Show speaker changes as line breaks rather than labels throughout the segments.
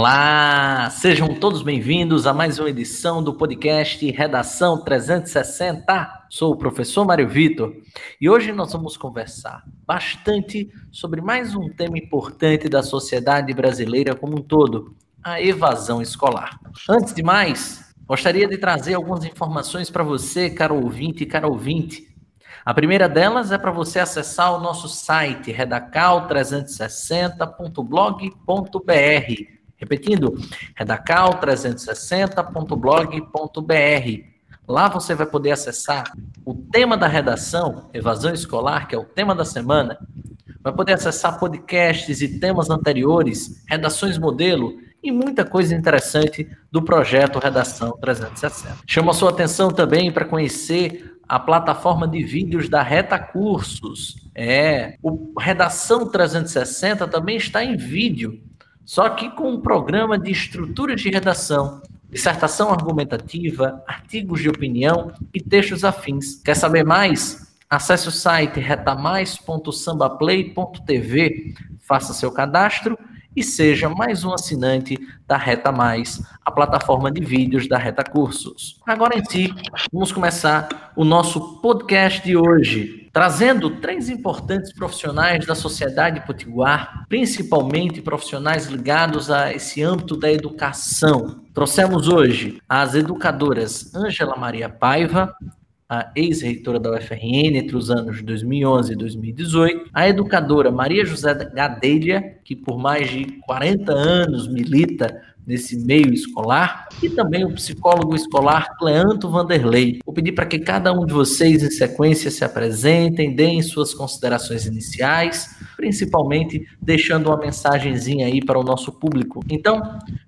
Olá, sejam todos bem-vindos a mais uma edição do podcast Redação 360. Sou o professor Mário Vitor e hoje nós vamos conversar bastante sobre mais um tema importante da sociedade brasileira como um todo, a evasão escolar. Antes de mais, gostaria de trazer algumas informações para você, caro ouvinte e caro ouvinte. A primeira delas é para você acessar o nosso site redacal360.blog.br Repetindo, redacal360.blog.br. Lá você vai poder acessar o tema da redação, evasão escolar, que é o tema da semana. Vai poder acessar podcasts e temas anteriores, redações modelo e muita coisa interessante do projeto Redação 360. Chamo a sua atenção também para conhecer a plataforma de vídeos da Reta Cursos. É, o Redação 360 também está em vídeo só que com um programa de estruturas de redação, dissertação argumentativa, artigos de opinião e textos afins. Quer saber mais? Acesse o site retamais.sambaplay.tv, faça seu cadastro e seja mais um assinante da Reta Mais, a plataforma de vídeos da Reta Cursos. Agora em si, vamos começar o nosso podcast de hoje, trazendo três importantes profissionais da sociedade potiguar, principalmente profissionais ligados a esse âmbito da educação. Trouxemos hoje as educadoras Ângela Maria Paiva, a ex-reitora da UFRN entre os anos 2011 e 2018, a educadora Maria José Gadelha, que por mais de 40 anos milita nesse meio escolar, e também o psicólogo escolar Cleanto Vanderlei. Vou pedir para que cada um de vocês, em sequência, se apresentem, deem suas considerações iniciais, principalmente deixando uma mensagenzinha aí para o nosso público. Então,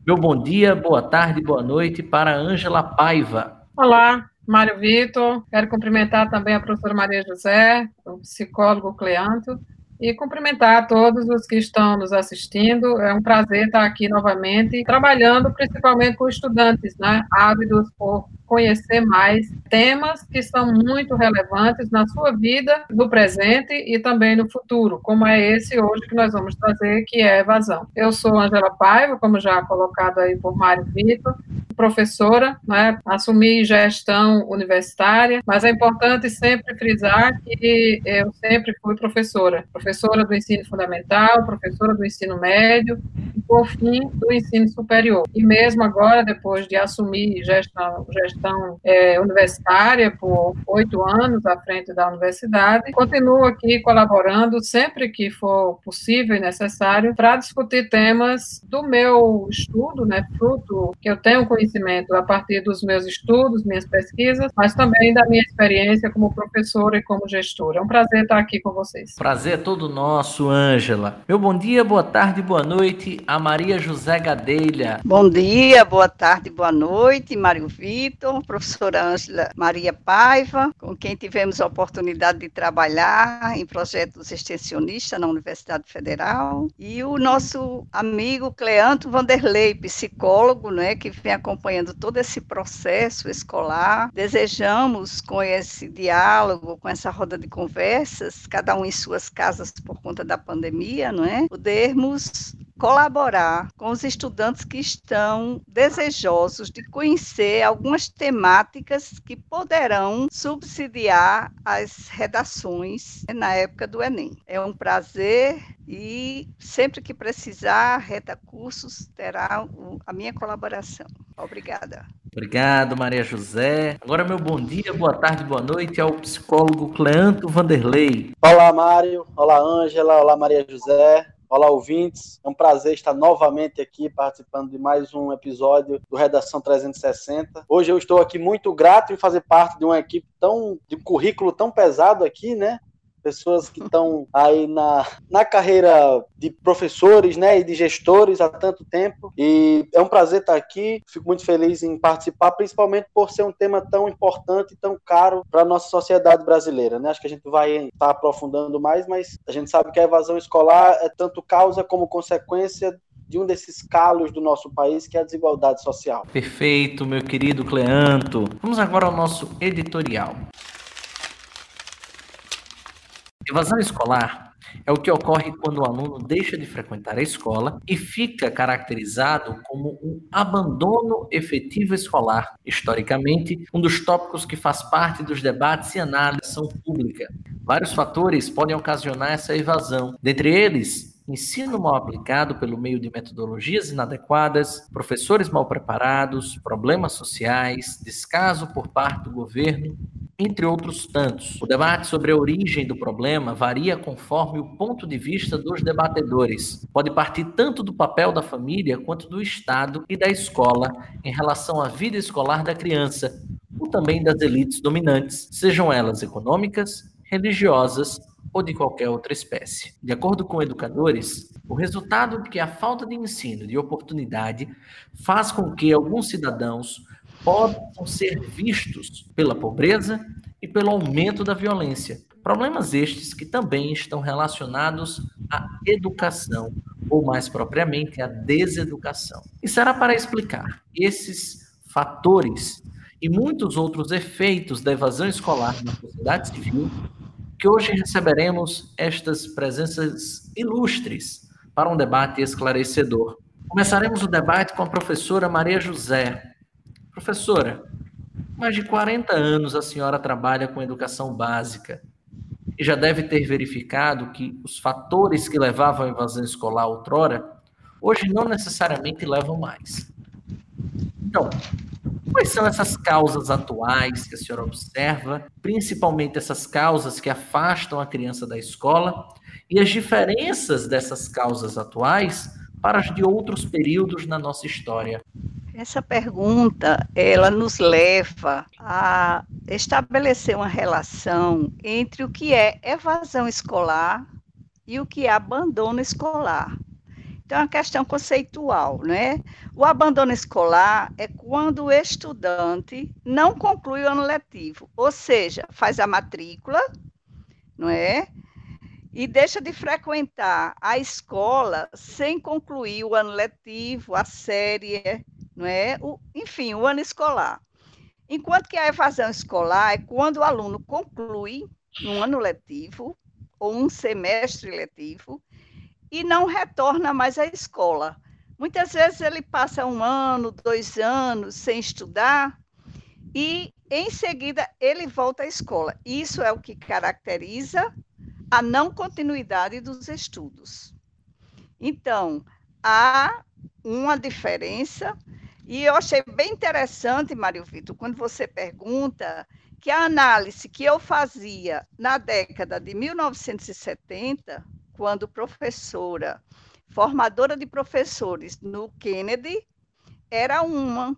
meu bom dia, boa tarde, boa noite para Ângela Paiva.
Olá, Mário Vitor, quero cumprimentar também a professora Maria José, o psicólogo Cleanto, e cumprimentar todos os que estão nos assistindo. É um prazer estar aqui novamente, trabalhando principalmente com estudantes, né, ávidos por conhecer mais temas que são muito relevantes na sua vida, no presente e também no futuro, como é esse hoje que nós vamos trazer, que é evasão. Eu sou Angela Paiva, como já colocado aí por Mário Vitor, professora, né, assumi gestão universitária, mas é importante sempre frisar que eu sempre fui professora, professora do ensino fundamental, professora do ensino médio e, por fim, do ensino superior. E mesmo agora, depois de assumir gestão, gestão gestão é, universitária por oito anos à frente da universidade. Continuo aqui colaborando sempre que for possível e necessário para discutir temas do meu estudo, né, fruto que eu tenho conhecimento a partir dos meus estudos, minhas pesquisas, mas também da minha experiência como professora e como gestora. É um prazer estar aqui com vocês.
Prazer é todo nosso, Ângela. Meu bom dia, boa tarde, boa noite a Maria José Gadelha.
Bom dia, boa tarde, boa noite, Mário Vitor professora Ângela Maria Paiva, com quem tivemos a oportunidade de trabalhar em projetos extensionistas na Universidade Federal, e o nosso amigo Cleanto Vanderlei, psicólogo, né, que vem acompanhando todo esse processo escolar. Desejamos, com esse diálogo, com essa roda de conversas, cada um em suas casas por conta da pandemia, não é? Podermos colaborar com os estudantes que estão desejosos de conhecer algumas temáticas que poderão subsidiar as redações na época do Enem. É um prazer e sempre que precisar, Reta Cursos terá a minha colaboração. Obrigada.
Obrigado, Maria José. Agora, meu bom dia, boa tarde, boa noite ao psicólogo Cleanto Vanderlei.
Olá, Mário. Olá, Ângela. Olá, Maria José. Olá, ouvintes. É um prazer estar novamente aqui participando de mais um episódio do Redação 360. Hoje eu estou aqui muito grato em fazer parte de uma equipe tão de um currículo tão pesado aqui, né? Pessoas que estão aí na, na carreira de professores né, e de gestores há tanto tempo. E é um prazer estar aqui. Fico muito feliz em participar, principalmente por ser um tema tão importante e tão caro para a nossa sociedade brasileira. Né? Acho que a gente vai estar aprofundando mais, mas a gente sabe que a evasão escolar é tanto causa como consequência de um desses calos do nosso país, que é a desigualdade social.
Perfeito, meu querido Cleanto. Vamos agora ao nosso editorial. Evasão escolar é o que ocorre quando o aluno deixa de frequentar a escola e fica caracterizado como um abandono efetivo escolar. Historicamente, um dos tópicos que faz parte dos debates e análises são pública. Vários fatores podem ocasionar essa evasão, dentre eles ensino mal aplicado pelo meio de metodologias inadequadas, professores mal preparados, problemas sociais, descaso por parte do governo, entre outros tantos. O debate sobre a origem do problema varia conforme o ponto de vista dos debatedores. Pode partir tanto do papel da família quanto do Estado e da escola em relação à vida escolar da criança, ou também das elites dominantes, sejam elas econômicas, religiosas ou de qualquer outra espécie. De acordo com educadores, o resultado de que a falta de ensino, de oportunidade, faz com que alguns cidadãos possam ser vistos pela pobreza e pelo aumento da violência. Problemas estes que também estão relacionados à educação, ou mais propriamente à deseducação. E será para explicar esses fatores e muitos outros efeitos da evasão escolar na sociedade civil que hoje receberemos estas presenças ilustres para um debate esclarecedor. Começaremos o debate com a professora Maria José. Professora, mais de 40 anos a senhora trabalha com educação básica e já deve ter verificado que os fatores que levavam à evasão escolar outrora, hoje não necessariamente levam mais. Então, Quais são essas causas atuais que a senhora observa, principalmente essas causas que afastam a criança da escola e as diferenças dessas causas atuais para as de outros períodos na nossa história?
Essa pergunta, ela nos leva a estabelecer uma relação entre o que é evasão escolar e o que é abandono escolar. Então, é uma questão conceitual, né? O abandono escolar é quando o estudante não conclui o ano letivo, ou seja, faz a matrícula, não é? E deixa de frequentar a escola sem concluir o ano letivo, a série, não é? O, enfim, o ano escolar. Enquanto que a evasão escolar é quando o aluno conclui um ano letivo ou um semestre letivo e não retorna mais à escola. Muitas vezes ele passa um ano, dois anos sem estudar e em seguida ele volta à escola. Isso é o que caracteriza a não continuidade dos estudos. Então, há uma diferença, e eu achei bem interessante, Mário Vitor, quando você pergunta que a análise que eu fazia na década de 1970 quando professora, formadora de professores no Kennedy, era uma.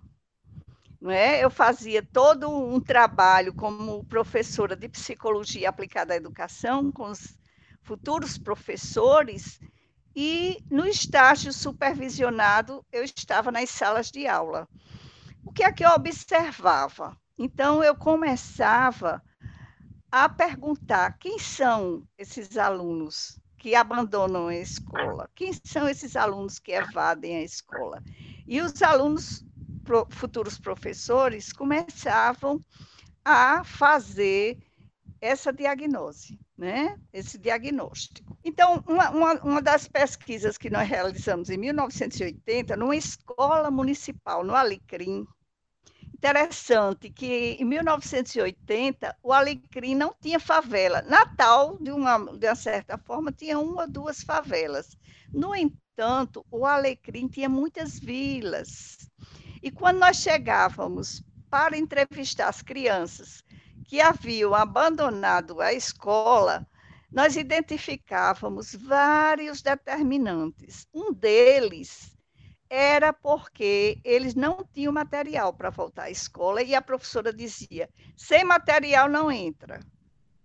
Não é? Eu fazia todo um trabalho como professora de psicologia aplicada à educação com os futuros professores e no estágio supervisionado eu estava nas salas de aula. O que é que eu observava? Então eu começava a perguntar quem são esses alunos que abandonam a escola? Quem são esses alunos que evadem a escola? E os alunos, pro, futuros professores, começavam a fazer essa diagnose, né? esse diagnóstico. Então, uma, uma, uma, das pesquisas que nós realizamos em 1980, numa escola municipal, no Alecrim, interessante que em 1980 o Alecrim não tinha favela. Natal, de uma, de uma certa forma, tinha uma ou duas favelas. No entanto, o Alecrim tinha muitas vilas. E quando nós chegávamos para entrevistar as crianças que haviam abandonado a escola, nós identificávamos vários determinantes. Um deles era porque eles não tinham material para voltar à escola e a professora dizia: sem material não entra,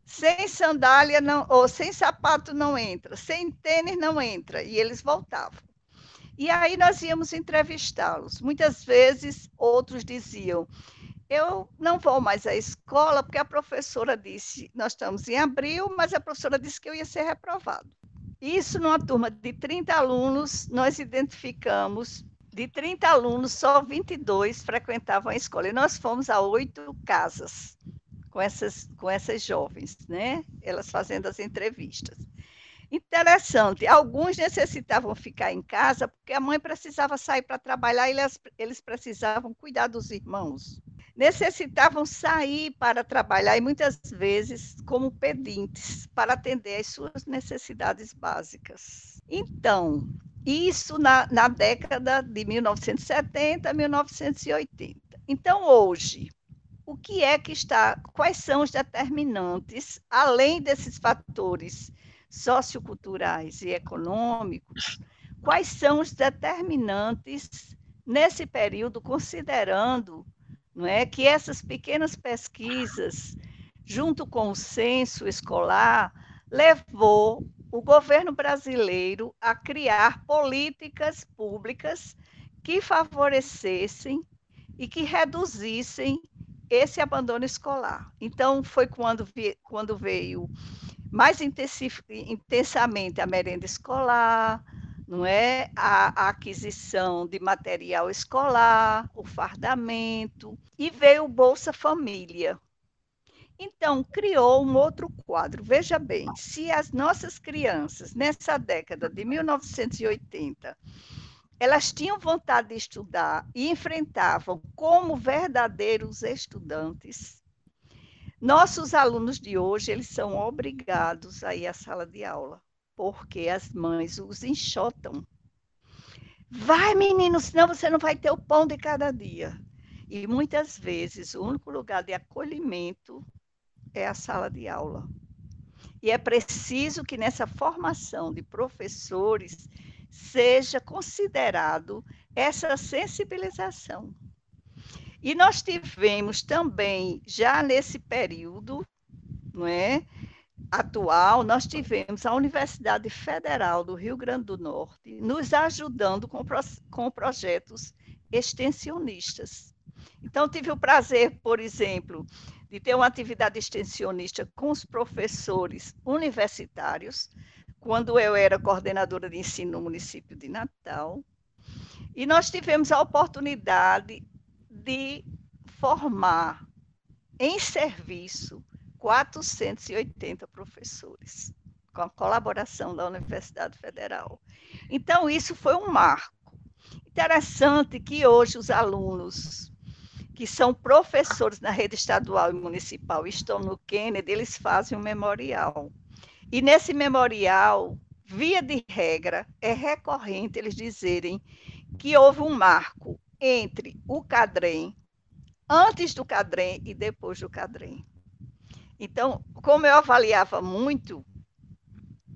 sem sandália não, ou sem sapato não entra, sem tênis não entra, e eles voltavam. E aí nós íamos entrevistá-los. Muitas vezes outros diziam: eu não vou mais à escola porque a professora disse, nós estamos em abril, mas a professora disse que eu ia ser reprovado. Isso numa turma de 30 alunos, nós identificamos, de 30 alunos, só 22 frequentavam a escola. E nós fomos a oito casas com essas, com essas jovens, né? Elas fazendo as entrevistas. Interessante, alguns necessitavam ficar em casa porque a mãe precisava sair para trabalhar e eles, eles precisavam cuidar dos irmãos. Necessitavam sair para trabalhar e muitas vezes como pedintes para atender às suas necessidades básicas. Então, isso na, na década de 1970 a 1980. Então, hoje, o que é que está, quais são os determinantes, além desses fatores socioculturais e econômicos, quais são os determinantes nesse período, considerando não é, que essas pequenas pesquisas, junto com o censo escolar, levou o governo brasileiro a criar políticas públicas que favorecessem e que reduzissem esse abandono escolar. Então, foi quando, quando veio mais intensamente a merenda escolar, não é? A, aquisição de material escolar, o fardamento, e veio o Bolsa Família. Então, criou um outro quadro. Veja bem, se as nossas crianças, nessa década de 1980, elas tinham vontade de estudar e enfrentavam como verdadeiros estudantes, nossos alunos de hoje, eles são obrigados a ir à sala de aula, porque as mães os enxotam. Vai, menino, senão você não vai ter o pão de cada dia. E muitas vezes o único lugar de acolhimento é a sala de aula. E é preciso que nessa formação de professores seja considerado essa sensibilização. E nós tivemos também, já nesse período não é, atual, nós tivemos a Universidade Federal do Rio Grande do Norte nos ajudando com, com projetos extensionistas. Então, tive o prazer, por exemplo, de ter uma atividade extensionista com os professores universitários, quando eu era coordenadora de ensino no município de Natal. E nós tivemos a oportunidade de formar em serviço 480 professores, com a colaboração da Universidade Federal. Então, isso foi um marco. Interessante que hoje os alunos que são professores na rede estadual e municipal estão no Kennedy, eles fazem um memorial. E nesse memorial, via de regra, é recorrente eles dizerem que houve um marco entre o cadrem, antes do cadrem e depois do cadrem. Então, como eu avaliava muito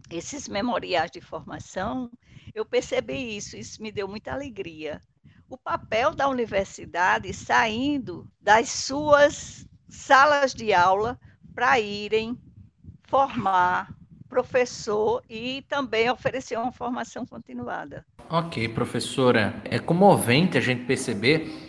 esses memoriais de formação, eu percebi isso, isso me deu muita alegria. O papel da universidade saindo das suas salas de aula para irem formar professor e também oferecer uma formação continuada.
Ok, professora. É comovente a gente perceber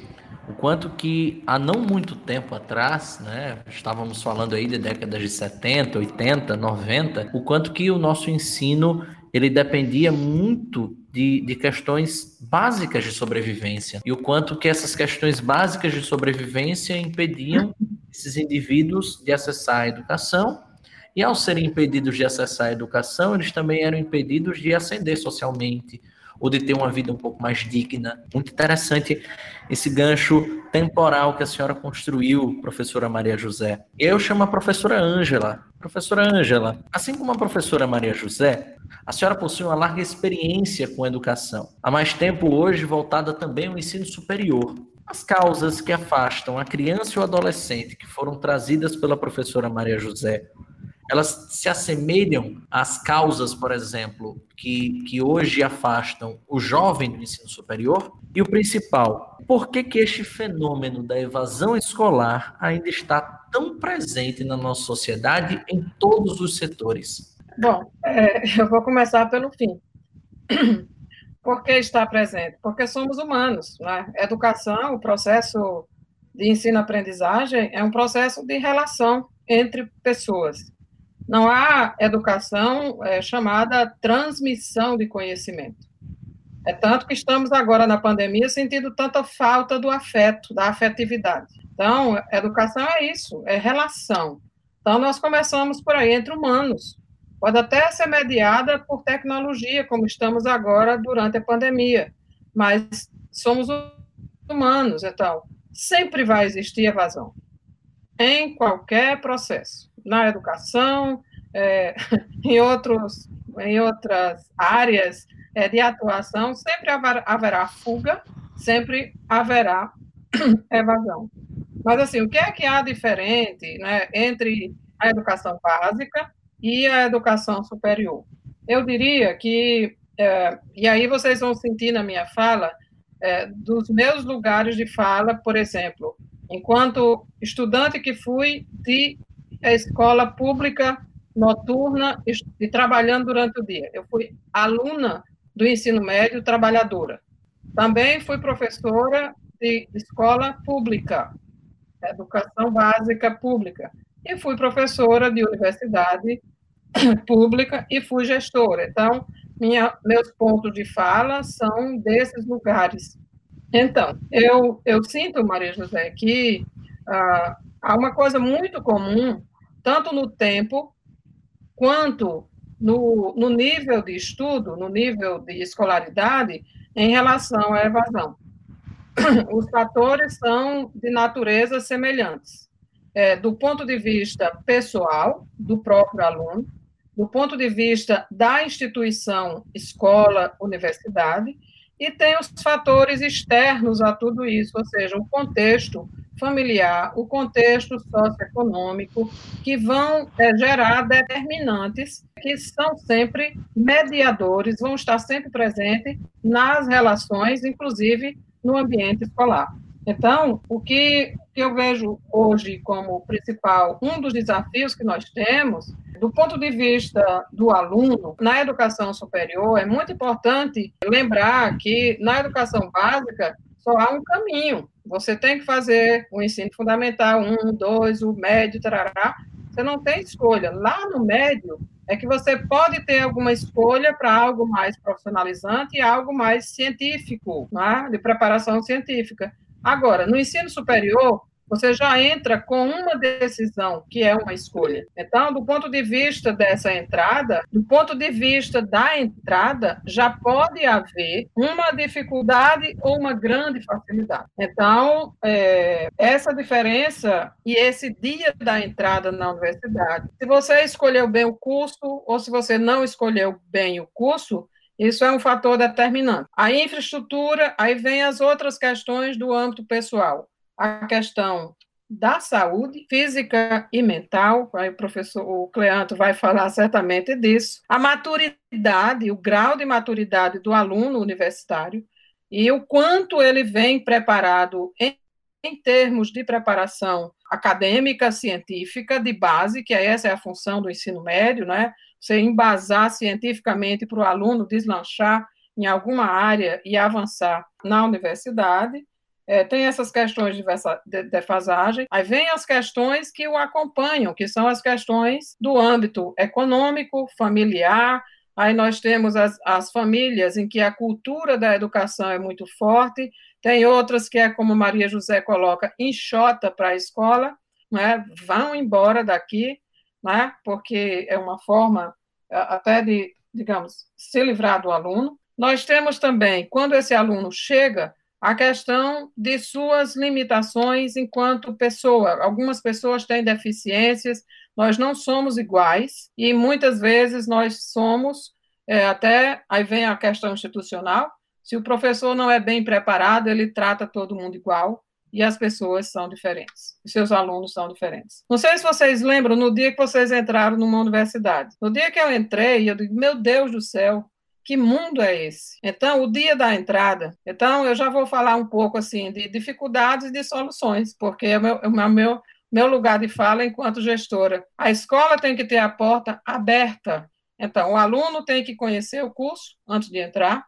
o quanto que há não muito tempo atrás, né, estávamos falando aí de décadas de 70, 80, 90, o quanto que o nosso ensino ele dependia muito de, de questões básicas de sobrevivência. E o quanto que essas questões básicas de sobrevivência impediam esses indivíduos de acessar a educação. E ao serem impedidos de acessar a educação, eles também eram impedidos de ascender socialmente ou de ter uma vida um pouco mais digna. Muito interessante esse gancho temporal que a senhora construiu, professora Maria José. Eu chamo a professora Ângela. Professora Ângela, assim como a professora Maria José, a senhora possui uma larga experiência com a educação. Há mais tempo hoje voltada também ao ensino superior. As causas que afastam a criança e o adolescente que foram trazidas pela professora Maria José elas se assemelham às causas, por exemplo, que, que hoje afastam o jovem do ensino superior? E o principal, por que, que este fenômeno da evasão escolar ainda está tão presente na nossa sociedade em todos os setores?
Bom, é, eu vou começar pelo fim. Por que está presente? Porque somos humanos. Né? Educação, o processo de ensino-aprendizagem, é um processo de relação entre pessoas. Não há educação é, chamada transmissão de conhecimento. É tanto que estamos agora na pandemia sentindo tanta falta do afeto, da afetividade. Então, educação é isso, é relação. Então, nós começamos por aí, entre humanos. pode até ser mediada por tecnologia, como estamos agora durante a pandemia, mas somos humanos, então sempre vai existir evasão em qualquer processo, na educação, é, em, outros, em outras áreas é, de atuação, sempre haverá fuga, sempre haverá evasão. Mas, assim, o que é que há diferente né, entre a educação básica e a educação superior? Eu diria que, é, e aí vocês vão sentir na minha fala, é, dos meus lugares de fala, por exemplo, enquanto estudante que fui de escola pública noturna e trabalhando durante o dia. Eu fui aluna do ensino médio trabalhadora. Também fui professora de escola pública, educação básica pública. E fui professora de universidade pública e fui gestora. Então, minha, meus pontos de fala são desses lugares. Então, eu, eu sinto, Maria José, que ah, há uma coisa muito comum, tanto no tempo quanto no, no nível de estudo, no nível de escolaridade, em relação à evasão. Os fatores são de natureza semelhantes. É, do ponto de vista pessoal, do próprio aluno, do ponto de vista da instituição, escola, universidade, e tem os fatores externos a tudo isso, ou seja, o contexto familiar, o contexto socioeconômico, que vão é, gerar determinantes que são sempre mediadores, vão estar sempre presentes nas relações, inclusive no ambiente escolar. Então, o que, eu vejo hoje como principal, um dos desafios que nós temos, do ponto de vista do aluno, na educação superior, é muito importante lembrar que na educação básica só há um caminho. Você tem que fazer o ensino fundamental, um, dois, o médio, tarará. Você não tem escolha. Lá no médio, é que você pode ter alguma escolha para algo mais profissionalizante e algo mais científico, né? de preparação científica. Agora, no ensino superior, você já entra com uma decisão, que é uma escolha. Então, do ponto de vista dessa entrada, do ponto de vista da entrada, já pode haver uma dificuldade ou uma grande facilidade. Então, é, essa diferença e esse dia da entrada na universidade, se você escolheu bem o curso ou se você não escolheu bem o curso, isso é um fator determinante. A infraestrutura, aí vem as outras questões do âmbito pessoal. A questão da saúde física e mental, aí o professor o Cleanto vai falar certamente disso. A maturidade, o grau de maturidade do aluno universitário e o quanto ele vem preparado em, em termos de preparação acadêmica, científica, de base, que essa é a função do ensino médio, né? você embasar cientificamente para o aluno deslanchar em alguma área e avançar na universidade. É, tem essas questões de defasagem, aí vem as questões que o acompanham, que são as questões do âmbito econômico, familiar, aí nós temos as, as famílias em que a cultura da educação é muito forte, tem outras que é como Maria José coloca, enxota para a escola, né, vão embora daqui, né? porque é uma forma até de, digamos, se livrar do aluno. Nós temos também, quando esse aluno chega, a questão de suas limitações enquanto pessoa. Algumas pessoas têm deficiências, nós não somos iguais, e muitas vezes nós somos, é, até aí vem a questão institucional, se o professor não é bem preparado, ele trata todo mundo igual, e as pessoas são diferentes, os seus alunos são diferentes. Não sei se vocês lembram, no dia que vocês entraram numa universidade, no dia que eu entrei, eu digo, meu Deus do céu, que mundo é esse? Então, o dia da entrada, então eu já vou falar um pouco assim de dificuldades e de soluções, porque é o meu, é o meu, meu lugar de fala enquanto gestora. A escola tem que ter a porta aberta. Então, o aluno tem que conhecer o curso antes de entrar,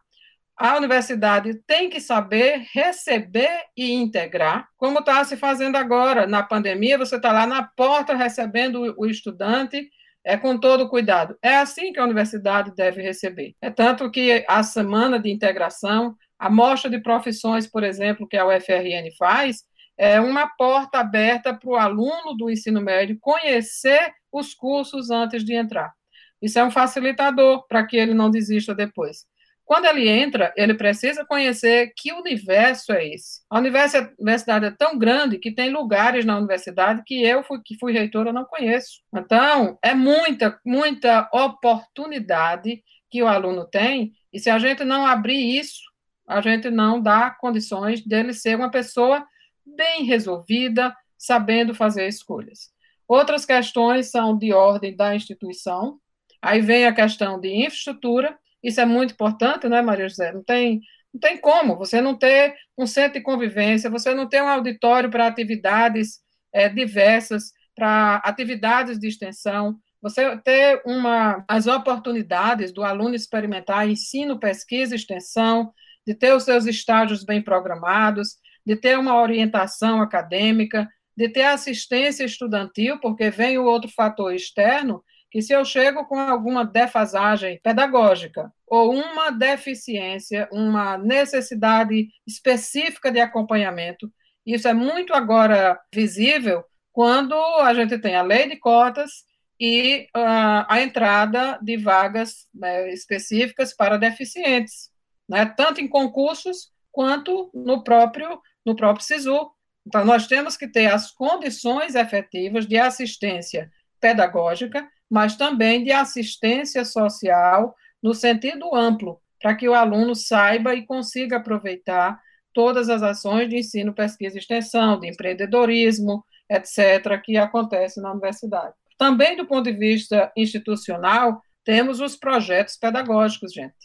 a universidade tem que saber receber e integrar, como está se fazendo agora. Na pandemia, você está lá na porta recebendo o estudante é, com todo cuidado. É assim que a universidade deve receber. É tanto que a semana de integração, a mostra de profissões, por exemplo, que a UFRN faz, é uma porta aberta para o aluno do ensino médio conhecer os cursos antes de entrar. Isso é um facilitador para que ele não desista depois. Quando ele entra, ele precisa conhecer que universo é esse. A universidade é tão grande que tem lugares na universidade que eu, fui, que fui reitora, não conheço. Então, é muita, muita oportunidade que o aluno tem, e se a gente não abrir isso, a gente não dá condições dele ser uma pessoa bem resolvida, sabendo fazer escolhas. Outras questões são de ordem da instituição, aí vem a questão de infraestrutura, isso é muito importante, né, Maria José? Não tem, não tem como você não ter um centro de convivência, você não ter um auditório para atividades é, diversas, para atividades de extensão, você ter uma, as oportunidades do aluno experimentar ensino, pesquisa, extensão, de ter os seus estágios bem programados, de ter uma orientação acadêmica, de ter assistência estudantil, porque vem o outro fator externo, que se eu chego com alguma defasagem pedagógica ou uma deficiência, uma necessidade específica de acompanhamento, isso é muito agora visível quando a gente tem a lei de cotas e uh, a entrada de vagas né, específicas para deficientes, né, tanto em concursos quanto no próprio no próprio SISU. Então, nós temos que ter as condições efetivas de assistência pedagógica, mas também de assistência social no sentido amplo, para que o aluno saiba e consiga aproveitar todas as ações de ensino, pesquisa e extensão, de empreendedorismo, etc., que acontece na universidade. Também do ponto de vista institucional, temos os projetos pedagógicos, gente.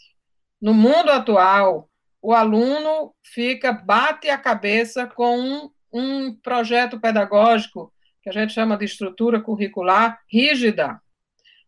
No mundo atual, o aluno fica, bate a cabeça com um, um projeto pedagógico, que a gente chama de estrutura curricular rígida.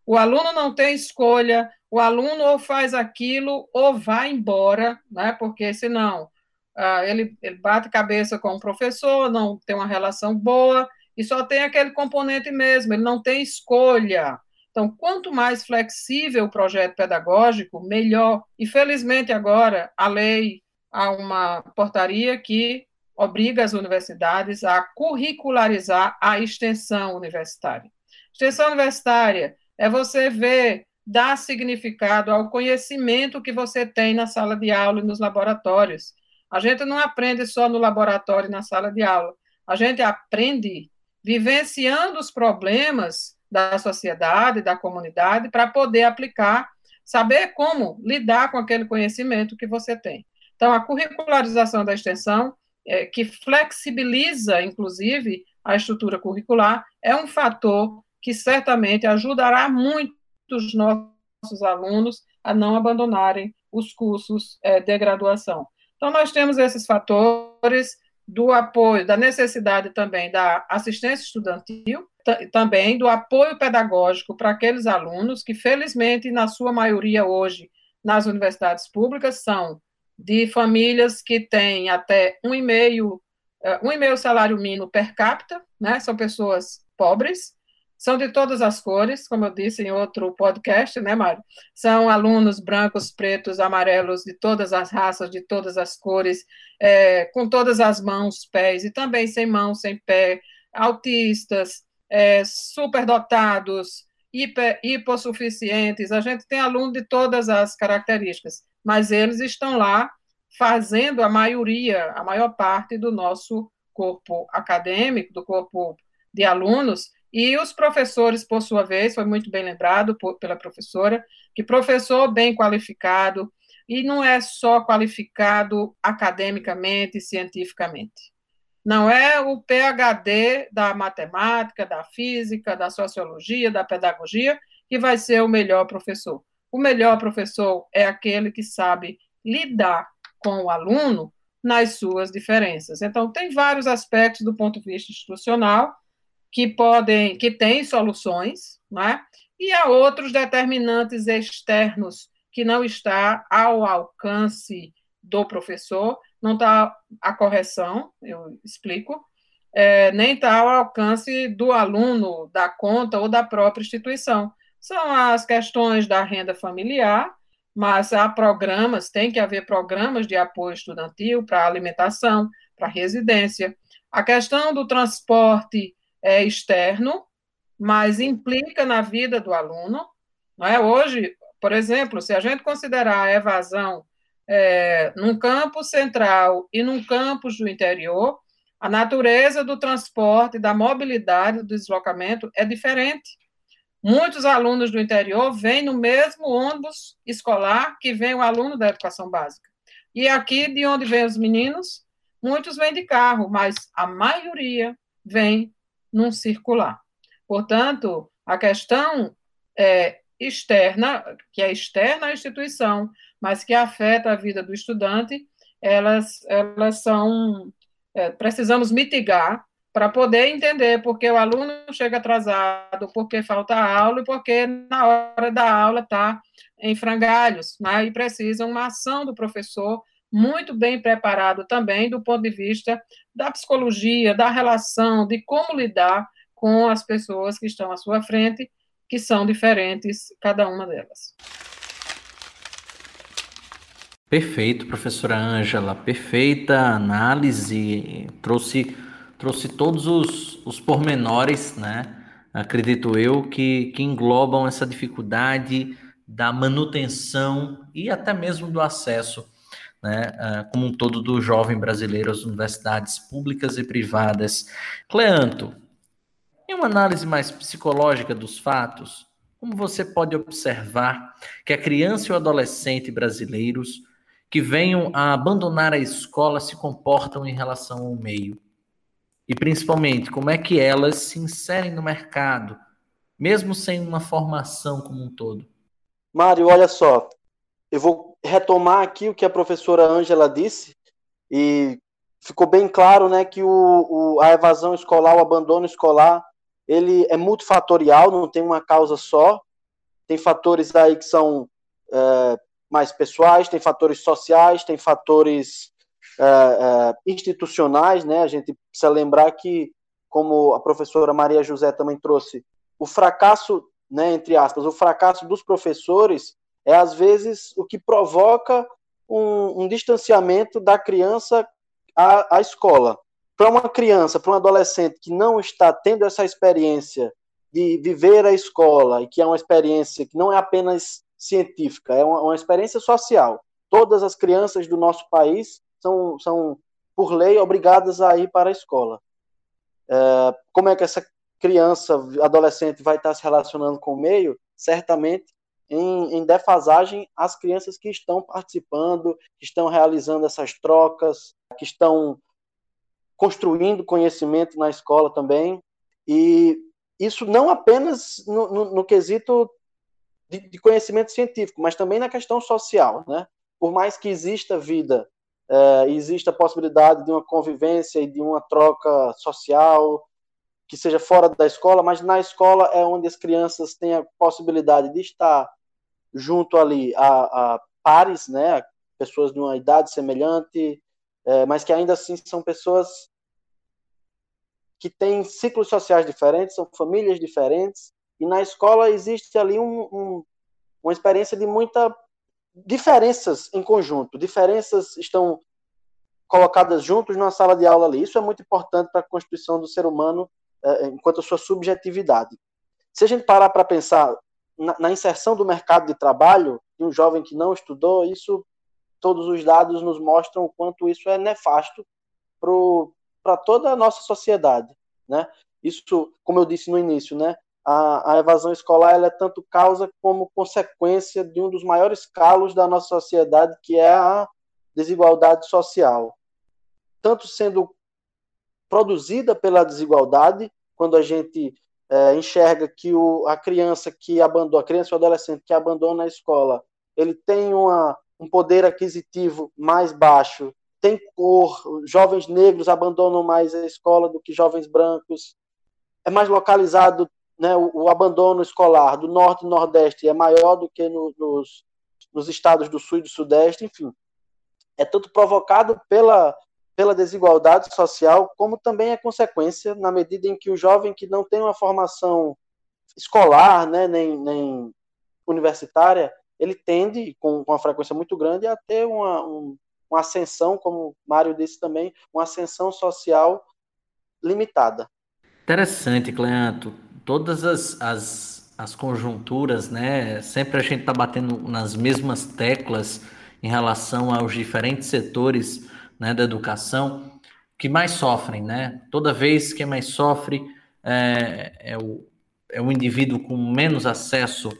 O aluno não tem escolha, o aluno ou faz aquilo ou vai embora, né? porque senão uh, ele, ele bate cabeça com o professor, não tem uma relação boa, e só tem aquele componente mesmo, ele não tem escolha. Então, quanto mais flexível o projeto pedagógico, melhor. E, felizmente, agora, a lei, há uma portaria que obriga as universidades a curricularizar a extensão universitária. Extensão universitária é você ver, dar significado ao conhecimento que você tem na sala de aula e nos laboratórios. A gente não aprende só no laboratório e na sala de aula. A gente aprende vivenciando os problemas da sociedade, da comunidade, para poder aplicar, saber como lidar com aquele conhecimento que você tem. Então, a curricularização da extensão, é, que flexibiliza, inclusive, a estrutura curricular, é um fator que certamente ajudará muito os nossos alunos a não abandonarem os cursos é, de graduação. Então, nós temos esses fatores, do apoio, da necessidade também da assistência estudantil, também do apoio pedagógico para aqueles alunos que, felizmente, na sua maioria hoje, nas universidades públicas, são de famílias que têm até um e meio, eh, um e meio salário mínimo per capita, né? São pessoas pobres, são de todas as cores, como eu disse em outro podcast, né, Mário? São alunos brancos, pretos, amarelos, de todas as raças, de todas as cores, é, com todas as mãos, pés, e também sem mão, sem pé, autistas, é, superdotados, hiper, hipossuficientes. A gente tem aluno de todas as características, mas eles estão lá fazendo a maioria, a maior parte do nosso corpo acadêmico, do corpo de alunos, e os professores, por sua vez, foi muito bem lembrado por, pela professora, que professor bem qualificado, e não é só qualificado academicamente e cientificamente. Não é o PhD da matemática, da física, da sociologia, da pedagogia que vai ser o melhor professor. O melhor professor é aquele que sabe lidar com o aluno nas suas diferenças. Então, tem vários aspectos do ponto de vista institucional que podem, que têm soluções, né? e há outros determinantes externos que não está ao alcance do professor, não está a correção, eu explico, é, nem está ao alcance do aluno, da conta ou da própria instituição. São as questões da renda familiar, mas há programas, tem que haver programas de apoio estudantil para alimentação, para residência. A questão do transporte é, externo, mas implica na vida do aluno. Não é? Hoje, por exemplo, se a gente considerar a evasão é, num campus central e num campus do interior, a natureza do transporte, da mobilidade, do deslocamento é diferente. Muitos alunos do interior vêm no mesmo ônibus escolar que vem o aluno da educação básica. E aqui, de onde vêm os meninos, muitos vêm de carro, mas a maioria vem num circular. Portanto, a questão é, externa, que é externa à instituição, mas que afeta a vida do estudante, elas, elas são. É, precisamos mitigar para poder entender porque o aluno chega atrasado, porque falta aula e porque na hora da aula está em frangalhos, né? e precisa uma ação do professor muito bem preparado também do ponto de vista da psicologia, da relação, de como lidar com as pessoas que estão à sua frente que são diferentes, cada uma delas.
Perfeito, professora Ângela, perfeita análise, trouxe, trouxe todos os, os pormenores, né? Acredito eu, que, que englobam essa dificuldade da manutenção e até mesmo do acesso, né, como um todo, do jovem brasileiro às universidades públicas e privadas. Cleanto, em uma análise mais psicológica dos fatos, como você pode observar que a criança e o adolescente brasileiros que venham a abandonar a escola se comportam em relação ao meio? E principalmente, como é que elas se inserem no mercado, mesmo sem uma formação como um todo?
Mário, olha só, eu vou retomar aqui o que a professora Ângela disse, e ficou bem claro né, que o, o, a evasão escolar, o abandono escolar, ele é multifatorial, não tem uma causa só. Tem fatores aí que são é, mais pessoais, tem fatores sociais, tem fatores é, é, institucionais, né? A gente precisa lembrar que, como a professora Maria José também trouxe, o fracasso, né, entre aspas, o fracasso dos professores é às vezes o que provoca um, um distanciamento da criança à, à escola para uma criança, para um adolescente que não está tendo essa experiência de viver a escola e que é uma experiência que não é apenas científica, é uma, uma experiência social. Todas as crianças do nosso país são, são por lei, obrigadas a ir para a escola. É, como é que essa criança, adolescente, vai estar se relacionando com o meio? Certamente em, em defasagem as crianças que estão participando, que estão realizando essas trocas, que estão construindo conhecimento na escola também, e isso não apenas no, no, no quesito de, de, conhecimento científico, mas também na questão social, né? Por mais que exista vida, é, exista a possibilidade de uma convivência e de uma troca social que seja fora da escola, mas na escola é onde as crianças têm a possibilidade de estar junto ali a, a pares, né? Pessoas de uma idade semelhante, é, mas que ainda assim são pessoas que têm ciclos sociais diferentes, são famílias diferentes, e na escola existe ali um, um, uma experiência de muita diferenças em conjunto, diferenças estão colocadas juntos numa sala de aula ali. Isso é muito importante para a constituição do ser humano é, enquanto a sua subjetividade. Se a gente parar para pensar na, na, inserção do mercado de trabalho de um jovem que não estudou, isso todos os dados nos mostram o quanto isso é nefasto para toda a nossa sociedade, né? Isso, como eu disse no início, né? A, a evasão escolar é tanto causa como consequência de um dos maiores calos da nossa sociedade, que é a desigualdade social. Tanto sendo produzida pela desigualdade, quando a gente é, enxerga que o, a criança que abandona, a criança ou adolescente que abandona a escola, ele tem uma, um poder aquisitivo mais baixo, tem cor, jovens negros abandonam mais a escola do que jovens brancos, é mais localizado, né, o, o abandono escolar do norte e nordeste é maior do que no, nos, nos estados do sul e do sudeste, enfim, é tanto provocado pela, pela desigualdade social, como também é consequência na medida em que o jovem que não tem uma formação escolar, né, nem, nem universitária, ele tende, com, com uma frequência muito grande, a ter uma, um, uma ascensão, como Mário disse também, uma ascensão social limitada.
Interessante, Cleanto. Todas as, as, as conjunturas, né? Sempre a gente está batendo nas mesmas teclas em relação aos diferentes setores né, da educação que mais sofrem, né? Toda vez que mais sofre é, é, o, é o indivíduo com menos acesso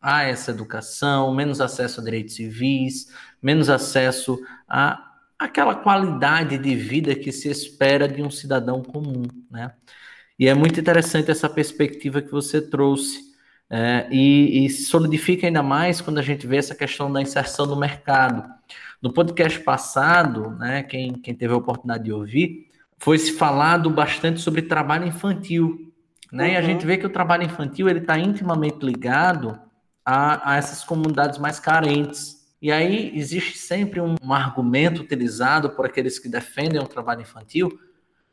a essa educação, menos acesso a direitos civis, menos acesso a aquela qualidade de vida que se espera de um cidadão comum, né? E é muito interessante essa perspectiva que você trouxe. É, e, e solidifica ainda mais quando a gente vê essa questão da inserção no mercado. No podcast passado, né, quem, quem teve a oportunidade de ouvir, foi se falado bastante sobre trabalho infantil. Né? Uhum. E a gente vê que o trabalho infantil ele está intimamente ligado a, a essas comunidades mais carentes. E aí existe sempre um, um argumento utilizado por aqueles que defendem o trabalho infantil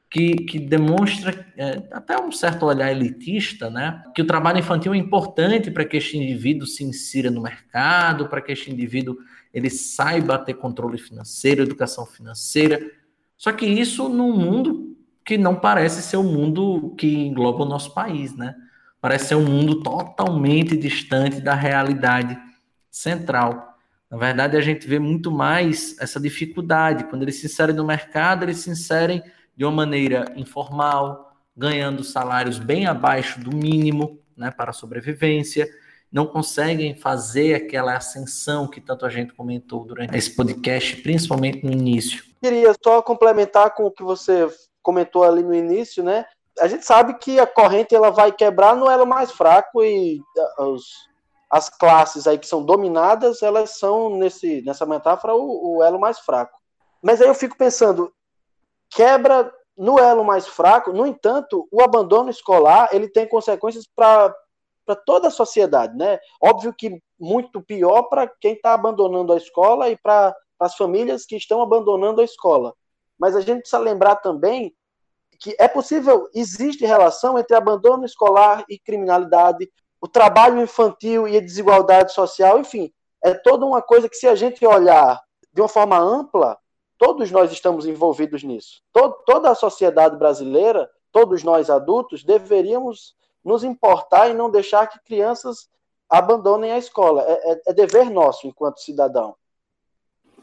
que, que demonstra é, até um certo olhar elitista, né? Que o trabalho infantil é importante para que este indivíduo se insira no mercado, para que este indivíduo ele saiba ter controle financeiro, educação financeira. Só que isso num mundo que não parece ser o mundo que engloba o nosso país, né? Parece ser um mundo totalmente distante da realidade central. Na verdade, a gente vê muito mais essa dificuldade. Quando eles se inserem no mercado, eles se inserem de uma maneira informal, ganhando salários bem abaixo do mínimo né, para a sobrevivência, não conseguem fazer aquela ascensão que tanto a gente comentou durante esse podcast, principalmente no início.
Queria só complementar com o que você comentou ali no início, né? A gente sabe que a corrente ela vai quebrar no elo mais fraco e os, as classes aí que são dominadas, elas são, nesse, nessa metáfora, o, o elo mais fraco. Mas aí eu fico pensando, quebra no elo mais fraco. No entanto, o abandono escolar ele tem consequências para toda a sociedade, né? Óbvio que muito pior para quem está abandonando a escola e para as famílias que estão abandonando a escola. Mas a gente precisa lembrar também que é possível, existe relação entre abandono escolar e criminalidade, o trabalho infantil e a desigualdade social, enfim, é toda uma coisa que se a gente olhar de uma forma ampla, Todos nós estamos envolvidos nisso. Todo, toda a sociedade brasileira, todos nós adultos, deveríamos nos importar e não deixar que crianças abandonem a escola. É, é, é dever nosso enquanto cidadão.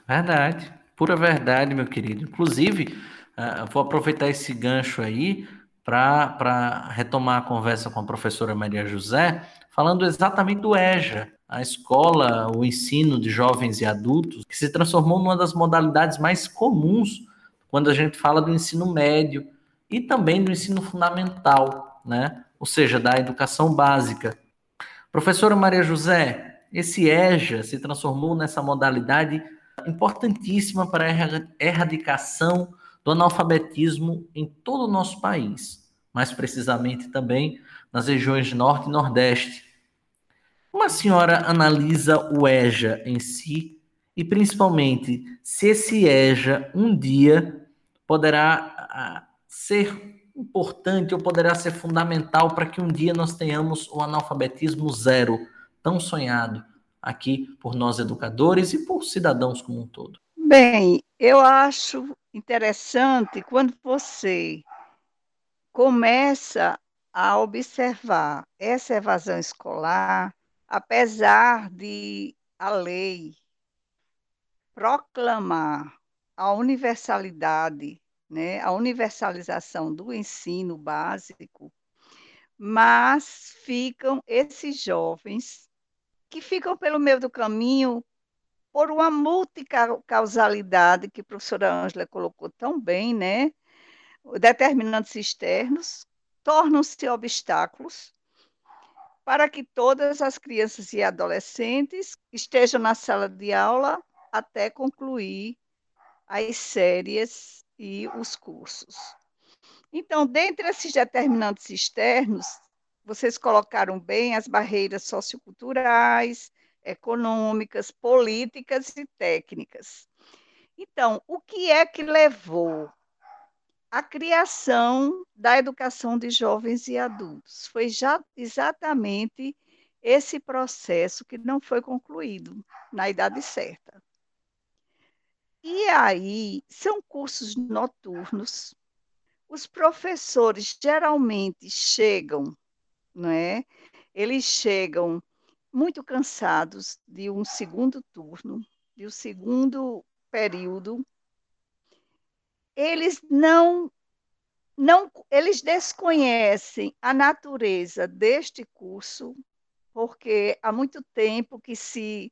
Verdade, pura verdade, meu querido. Inclusive, uh, vou aproveitar esse gancho aí para retomar a conversa com a professora Maria José, falando exatamente do EJA, a escola, o ensino de jovens e adultos, que se transformou numa das modalidades mais comuns quando a gente fala do ensino médio e também do ensino fundamental, né? Ou seja, da educação básica. Professora Maria José, esse EJA se transformou nessa modalidade importantíssima para a erradicação do analfabetismo em todo o nosso país, mais precisamente também nas regiões Norte e Nordeste, como a senhora analisa o EJA em si e, principalmente, se esse EJA um dia poderá ser importante ou poderá ser fundamental para que um dia nós tenhamos o analfabetismo zero, tão sonhado aqui por nós educadores e por cidadãos como um todo?
Bem, eu acho interessante quando você começa a observar essa evasão escolar, apesar de a lei proclamar a universalidade, né, a universalização do ensino básico, mas ficam esses jovens que ficam pelo meio do caminho por uma multicausalidade que a professora Ângela colocou tão bem, né? Determinantes externos tornam-se obstáculos para que todas as crianças e adolescentes estejam na sala de aula até concluir as séries e os cursos. Então, dentre esses determinantes externos, vocês colocaram bem as barreiras socioculturais, econômicas, políticas e técnicas. Então, o que é que levou a criação da educação de jovens e adultos. Foi já exatamente esse processo que não foi concluído na idade certa. E aí, são cursos noturnos. Os professores geralmente chegam, não é? eles chegam muito cansados de um segundo turno, de um segundo período. Eles não não eles desconhecem a natureza deste curso, porque há muito tempo que se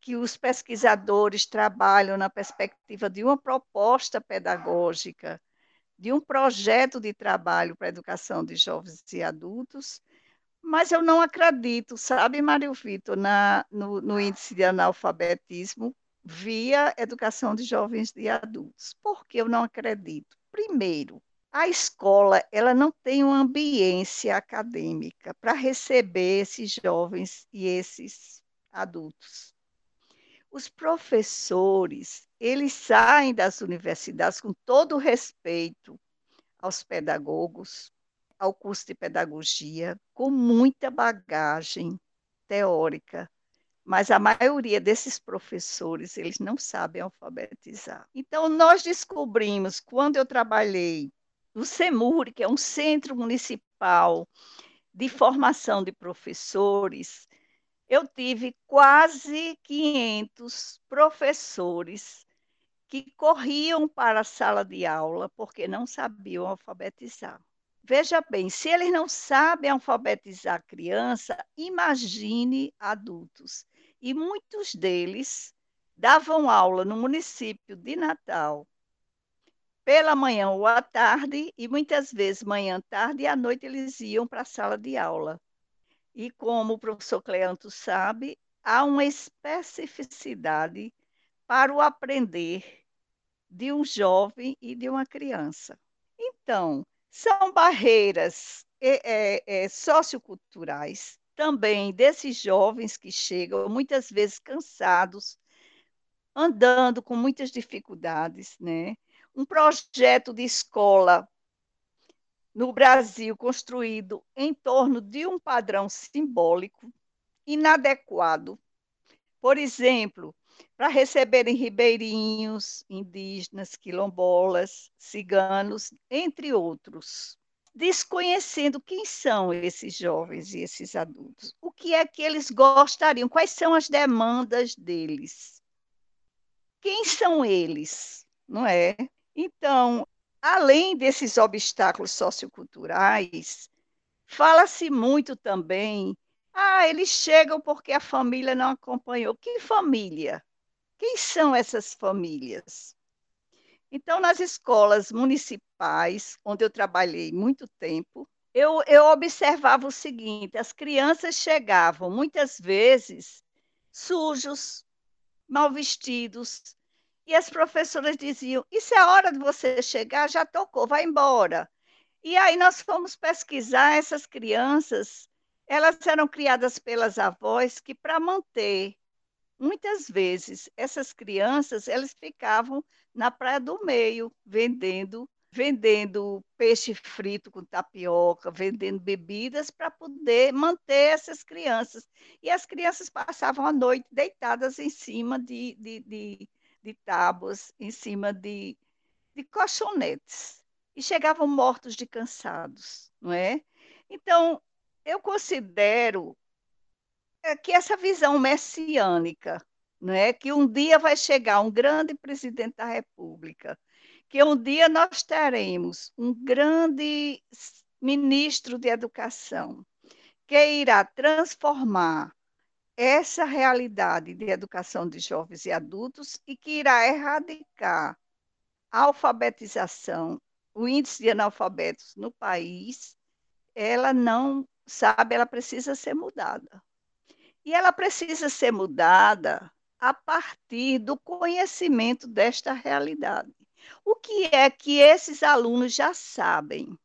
que os pesquisadores trabalham na perspectiva de uma proposta pedagógica, de um projeto de trabalho para a educação de jovens e adultos, mas eu não acredito, sabe, Mário Vitor, na, no, no índice de analfabetismo via educação de jovens e adultos. Por que eu não acredito? Primeiro, a escola ela não tem uma ambiência acadêmica para receber esses jovens e esses adultos. Os professores, eles saem das universidades com todo o respeito aos pedagogos, ao curso de pedagogia com muita bagagem teórica, mas a maioria desses professores, eles não sabem alfabetizar. Então, nós descobrimos, quando eu trabalhei no CEMUR, que é um centro municipal de formação de professores, eu tive quase 500 professores que corriam para a sala de aula porque não sabiam alfabetizar. Veja bem, se eles não sabem alfabetizar a criança, imagine adultos. E muitos deles davam aula no município de Natal pela manhã ou à tarde, e muitas vezes manhã, tarde e à noite eles iam para a sala de aula. E como o professor Cleanto sabe, há uma especificidade para o aprender de um jovem e de uma criança. Então, são barreiras é, é, socioculturais também desses jovens que chegam, muitas vezes cansados, andando com muitas dificuldades, né? Um projeto de escola no Brasil construído em torno de um padrão simbólico inadequado. Por exemplo, para receberem ribeirinhos, indígenas, quilombolas, ciganos, entre outros, desconhecendo quem são esses jovens e esses adultos, o que é que eles gostariam, quais são as demandas deles, quem são eles, não é? Então, além desses obstáculos socioculturais, fala-se muito também, ah, eles chegam porque a família não acompanhou. Que família? Quem são essas famílias? Então, nas escolas municipais, onde eu trabalhei muito tempo, eu, eu observava o seguinte: as crianças chegavam muitas vezes sujos, mal vestidos, e as professoras diziam: Isso é hora de você chegar, já tocou, vai embora. E aí nós fomos pesquisar essas crianças, elas eram criadas pelas avós que, para manter Muitas vezes essas crianças elas ficavam na praia do meio vendendo vendendo peixe frito com tapioca, vendendo bebidas para poder manter essas crianças. E as crianças passavam a noite deitadas em cima de, de, de, de tábuas, em cima de, de colchonetes, e chegavam mortos de cansados, não é? Então, eu considero é que essa visão messiânica, não é? que um dia vai chegar um grande presidente da República, que um dia nós teremos um grande ministro de educação, que irá transformar essa realidade de educação de jovens e adultos e que irá erradicar a alfabetização, o índice de analfabetos no país, ela não sabe, ela precisa ser mudada. E ela precisa ser mudada a partir do conhecimento desta realidade. O que é que esses alunos já sabem?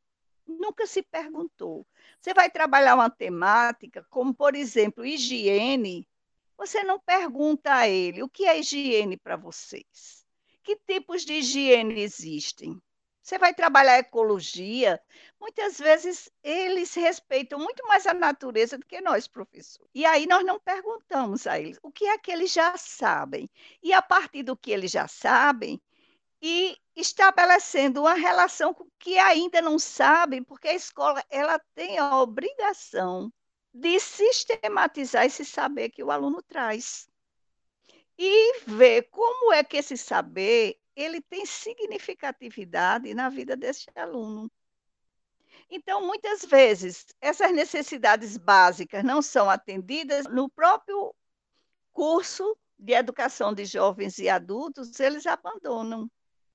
Nunca se perguntou. Você vai trabalhar uma temática, como, por exemplo, higiene, você não pergunta a ele o que é higiene para vocês. Que tipos de higiene existem? Você vai trabalhar ecologia, muitas vezes eles respeitam muito mais a natureza do que nós, professores. E aí nós não perguntamos a eles o que é que eles já sabem. E a partir do que eles já sabem, e estabelecendo uma relação com que ainda não sabem, porque a escola ela tem a obrigação de sistematizar esse saber que o aluno traz e ver como é que esse saber ele tem significatividade na vida desse aluno. Então, muitas vezes, essas necessidades básicas não são atendidas no próprio curso de educação de jovens e adultos, eles abandonam.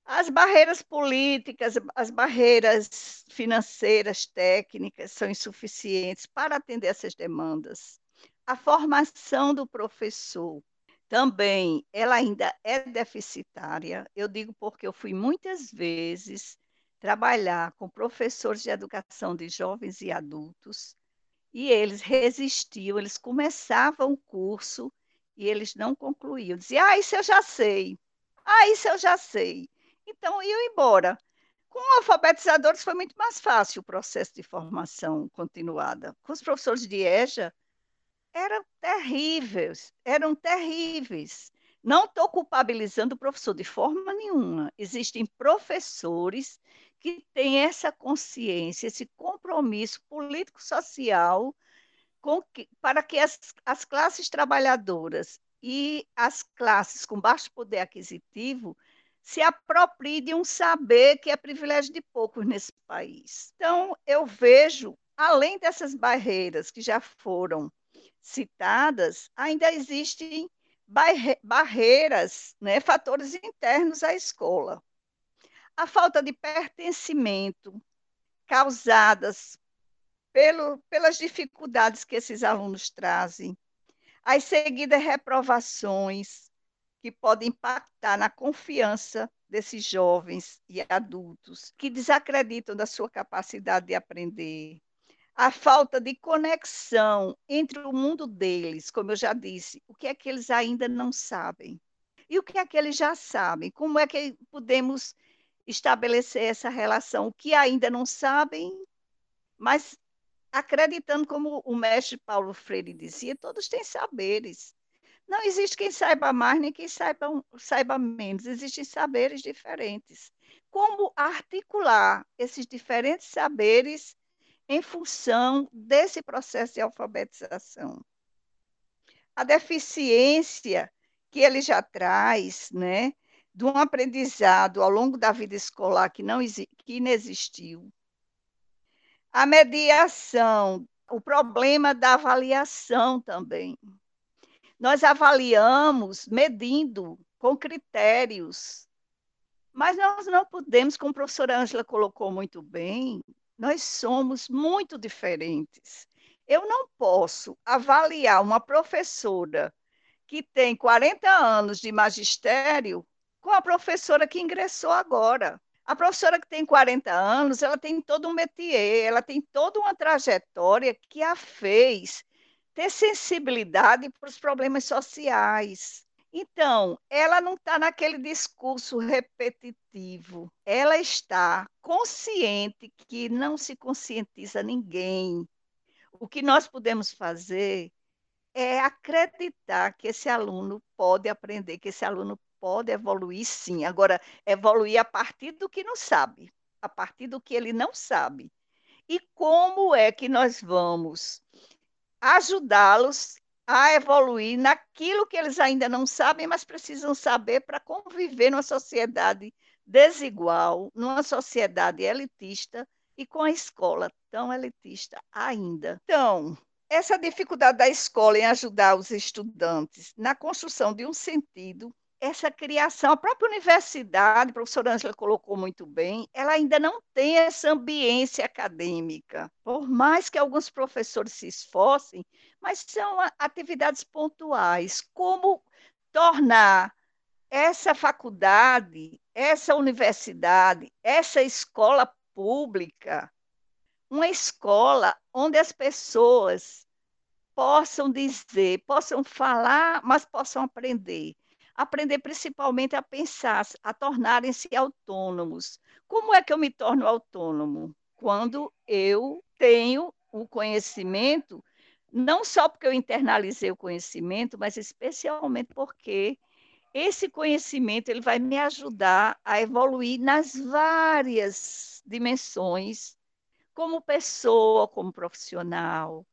As barreiras políticas, as barreiras financeiras, técnicas, são insuficientes para atender essas demandas. A formação do professor também, ela ainda é deficitária. Eu digo porque eu fui muitas vezes trabalhar com professores de educação de jovens e adultos, e eles resistiam, eles começavam o curso e eles não concluíam. Diziam, ah, isso eu já sei. Ah, isso eu já sei. Então, iam embora. Com alfabetizadores foi muito mais fácil o processo de formação continuada. Com os professores de EJA, eram terríveis, eram terríveis. Não estou culpabilizando o professor de forma nenhuma. Existem professores que têm essa consciência, esse compromisso político-social que, para que as, as classes trabalhadoras e as classes com baixo poder aquisitivo se apropriem de um saber que é privilégio de poucos nesse país. Então, eu vejo, além dessas barreiras que já foram citadas, ainda existem barreiras, né, fatores internos à escola. A falta de pertencimento causadas pelo, pelas dificuldades que esses alunos trazem, as seguidas reprovações que podem impactar na confiança desses jovens e adultos que desacreditam da sua capacidade de aprender, a falta de conexão entre o mundo deles, como eu já disse, o que é que eles ainda não sabem? E o que é que eles já sabem, como é que podemos estabelecer essa relação, o que ainda não sabem, mas acreditando como o mestre Paulo Freire dizia, todos têm saberes. Não existe quem saiba mais nem quem saiba, saiba menos, existem saberes diferentes. Como articular esses diferentes saberes em função desse processo de alfabetização. A deficiência que ele já traz, né, de um aprendizado ao longo da vida escolar que não que inexistiu. A mediação, o problema da avaliação também. Nós avaliamos medindo com critérios, mas nós não podemos, como a professora Ângela colocou muito bem, nós somos muito diferentes. Eu não posso avaliar uma professora que tem 40 anos de magistério com a professora que ingressou agora. A professora que tem 40 anos, ela tem todo um métier, ela tem toda uma trajetória que a fez ter sensibilidade para os problemas sociais. Então, ela não está naquele discurso repetitivo, ela está consciente que não se conscientiza ninguém. O que nós podemos fazer é acreditar que esse aluno pode aprender, que esse aluno pode evoluir sim. Agora, evoluir a partir do que não sabe, a partir do que ele não sabe. E como é que nós vamos ajudá-los a evoluir naquilo que eles ainda não sabem, mas precisam saber para conviver numa sociedade desigual, numa sociedade elitista e com a escola tão elitista ainda. Então, essa dificuldade da escola em ajudar os estudantes na construção de um sentido essa criação, a própria universidade, a professora Ângela colocou muito bem, ela ainda não tem essa ambiência acadêmica. Por mais que alguns professores se esforcem, mas são atividades pontuais. Como tornar essa faculdade, essa universidade, essa escola pública, uma escola onde as pessoas possam dizer, possam falar, mas possam aprender aprender principalmente a pensar, a tornarem-se autônomos. Como é que eu me torno autônomo? Quando eu tenho o conhecimento, não só porque eu internalizei o conhecimento, mas especialmente porque esse conhecimento ele vai me ajudar a evoluir nas várias dimensões, como pessoa, como profissional.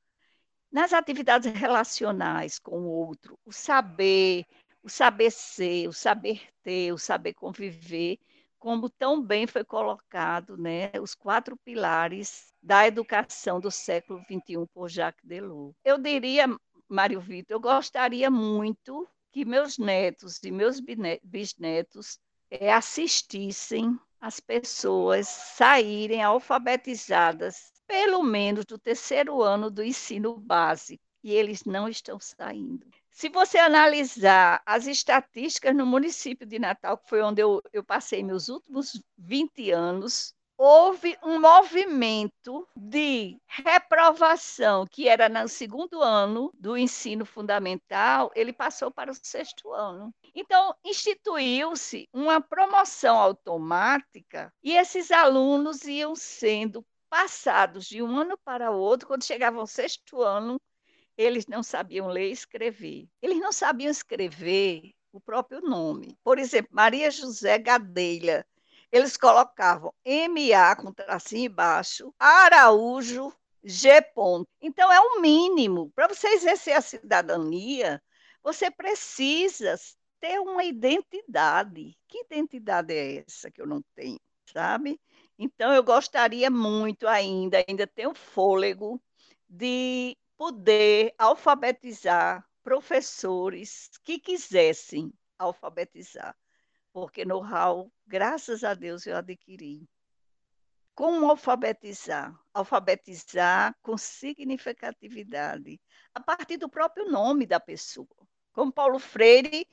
nas atividades relacionais com o outro, o saber, o saber ser, o saber ter, o saber conviver, como tão bem foi colocado, né, os quatro pilares da educação do século XXI por Jacques Delors. Eu diria, Mário Vitor, eu gostaria muito que meus netos e meus bisnetos é, assistissem as pessoas saírem alfabetizadas, pelo menos do terceiro ano do ensino básico, e eles não estão saindo. Se você analisar as estatísticas no município de Natal, que foi onde eu, eu passei meus últimos 20 anos, houve um movimento de reprovação que era no segundo ano do ensino fundamental, ele passou para o sexto ano. Então, instituiu-se uma promoção automática e esses alunos iam sendo passados de um ano para o outro, quando chegavam ao sexto ano, eles não sabiam ler e escrever. Eles não sabiam escrever o próprio nome. Por exemplo, Maria José Gadelha. Eles colocavam MA com tracinho embaixo, Araújo, G. Ponto. Então, é o mínimo. Para você exercer a cidadania, você precisa ter uma identidade. Que identidade é essa que eu não tenho, sabe? Então, eu gostaria muito ainda, ainda tenho fôlego, de poder alfabetizar professores que quisessem alfabetizar, porque know-how, graças a Deus, eu adquiri. Como alfabetizar? Alfabetizar com significatividade, a partir do próprio nome da pessoa. Como Paulo Freire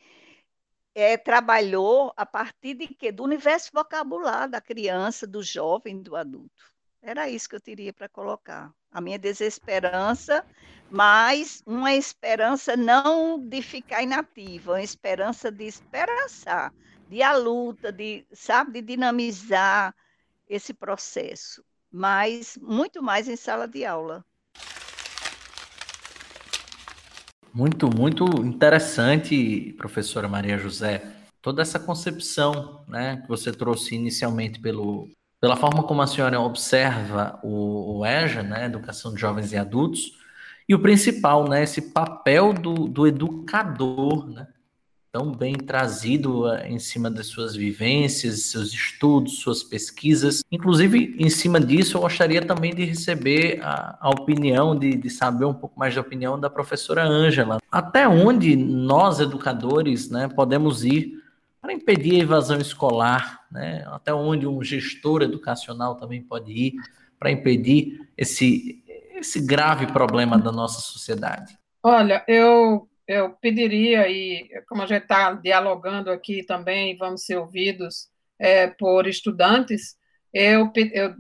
é, trabalhou a partir de quê? Do universo vocabular da criança, do jovem, do adulto. Era isso que eu teria para colocar. A minha desesperança, mas uma esperança não de ficar inativa, uma esperança de esperançar, de a luta, de, sabe, de dinamizar esse processo, mas muito mais em sala de aula.
Muito, muito interessante, professora Maria José, toda essa concepção né, que você trouxe inicialmente pelo, pela forma como a senhora observa o, o EJA, né, Educação de Jovens e Adultos, e o principal, né, esse papel do, do educador, né, tão bem trazido uh, em cima das suas vivências, seus estudos, suas pesquisas. Inclusive, em cima disso, eu gostaria também de receber a, a opinião, de, de, saber um pouco mais da opinião da professora Ângela. Até onde nós, educadores, né, podemos ir para impedir a evasão escolar, né? até onde um gestor educacional também pode ir para impedir esse, esse grave problema da nossa sociedade?
Olha, eu, eu pediria, e como a gente está dialogando aqui também, vamos ser ouvidos é, por estudantes, eu, eu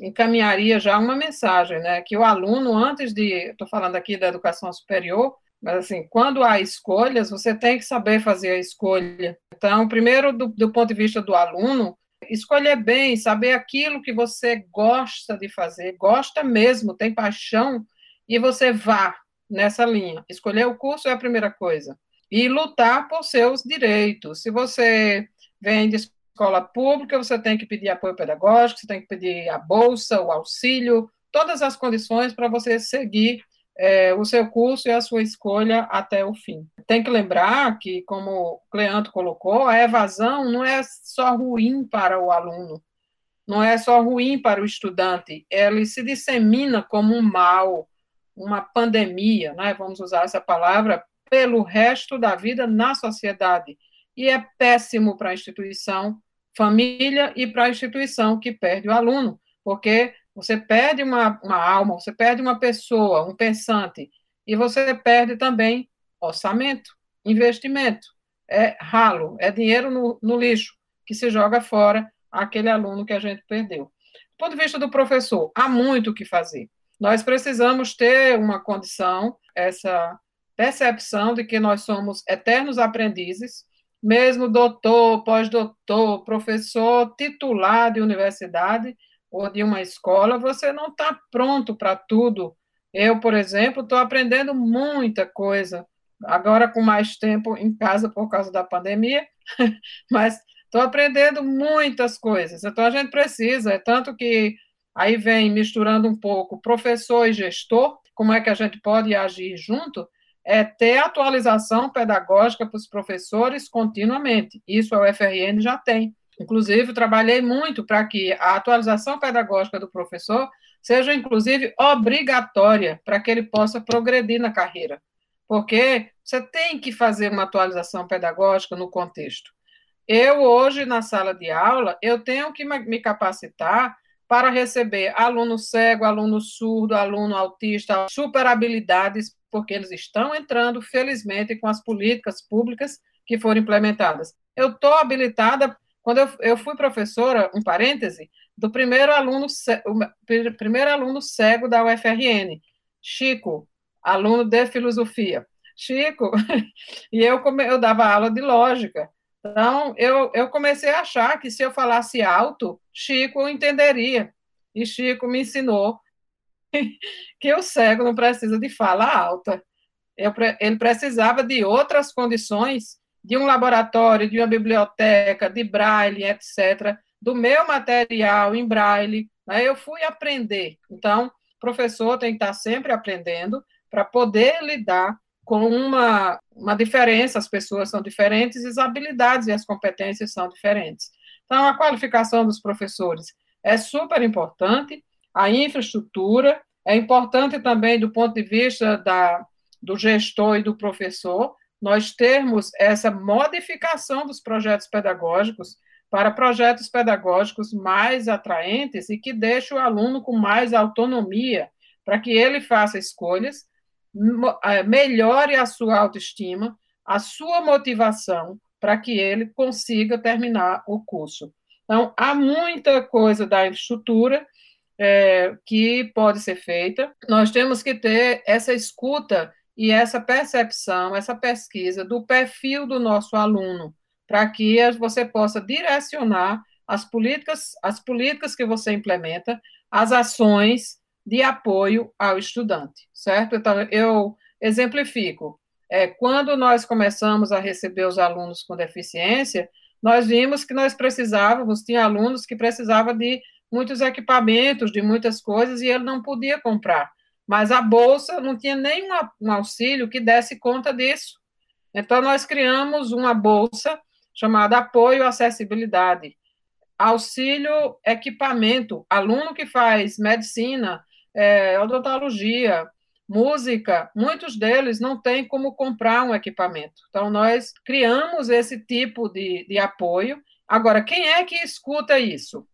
encaminharia já uma mensagem, né, que o aluno, antes de, estou falando aqui da educação superior, mas, assim, quando há escolhas, você tem que saber fazer a escolha. Então, primeiro, do, do ponto de vista do aluno, escolher bem, saber aquilo que você gosta de fazer, gosta mesmo, tem paixão, e você vá nessa linha. Escolher o curso é a primeira coisa. E lutar por seus direitos. Se você vem de escola pública, você tem que pedir apoio pedagógico, você tem que pedir a bolsa, o auxílio, todas as condições para você seguir é, o seu curso e a sua escolha até o fim. Tem que lembrar que, como o Cleanto colocou, a evasão não é só ruim para o aluno, não é só ruim para o estudante, ela se dissemina como um mal, uma pandemia, né? vamos usar essa palavra, pelo resto da vida na sociedade. E é péssimo para a instituição, família e para a instituição que perde o aluno, porque você perde uma, uma alma, você perde uma pessoa, um pensante, e você perde também orçamento, investimento. É ralo, é dinheiro no, no lixo que se joga fora aquele aluno que a gente perdeu. Do ponto de vista do professor, há muito o que fazer. Nós precisamos ter uma condição, essa percepção de que nós somos eternos aprendizes, mesmo doutor, pós-doutor, professor titular de universidade, ou de uma escola, você não está pronto para tudo. Eu, por exemplo, estou aprendendo muita coisa, agora com mais tempo em casa por causa da pandemia, mas estou aprendendo muitas coisas. Então, a gente precisa, é tanto que aí vem misturando um pouco professor e gestor, como é que a gente pode agir junto, é ter atualização pedagógica para os professores continuamente. Isso a UFRN já tem. Inclusive, trabalhei muito para que a atualização pedagógica do professor seja, inclusive, obrigatória para que ele possa progredir na carreira. Porque você tem que fazer uma atualização pedagógica no contexto. Eu, hoje, na sala de aula, eu tenho que me capacitar para receber aluno cego, aluno surdo, aluno autista, super habilidades, porque eles estão entrando, felizmente, com as políticas públicas que foram implementadas. Eu estou habilitada quando eu, eu fui professora, um parêntese, do primeiro aluno, o primeiro aluno cego da UFRN, Chico, aluno de filosofia. Chico, e eu, eu dava aula de lógica. Então, eu, eu comecei a achar que se eu falasse alto, Chico entenderia. E Chico me ensinou que o cego não precisa de fala alta. Eu, ele precisava de outras condições de um laboratório, de uma biblioteca, de braille, etc., do meu material em braille, né, eu fui aprender. Então, o professor tem que estar sempre aprendendo para poder lidar com uma, uma diferença, as pessoas são diferentes, as habilidades e as competências são diferentes. Então, a qualificação dos professores é super importante, a infraestrutura é importante também do ponto de vista da, do gestor e do professor, nós termos essa modificação dos projetos pedagógicos para projetos pedagógicos mais atraentes e que deixem o aluno com mais autonomia, para que ele faça escolhas, é, melhore a sua autoestima, a sua motivação, para que ele consiga terminar o curso. Então, há muita coisa da infraestrutura é, que pode ser feita. Nós temos que ter essa escuta e essa percepção, essa pesquisa do perfil do nosso aluno, para que você possa direcionar as políticas, as políticas que você implementa, as ações de apoio ao estudante, certo? Então, eu exemplifico. É, quando nós começamos a receber os alunos com deficiência, nós vimos que nós precisávamos, tinha alunos que precisavam de muitos equipamentos, de muitas coisas, e ele não podia comprar mas a bolsa não tinha nenhum um auxílio que desse conta disso. Então, nós criamos uma bolsa chamada Apoio à Acessibilidade. Auxílio equipamento, aluno que faz medicina, é, odontologia, música, muitos deles não têm como comprar um equipamento. Então, nós criamos esse tipo de, de apoio. Agora, quem é que escuta isso?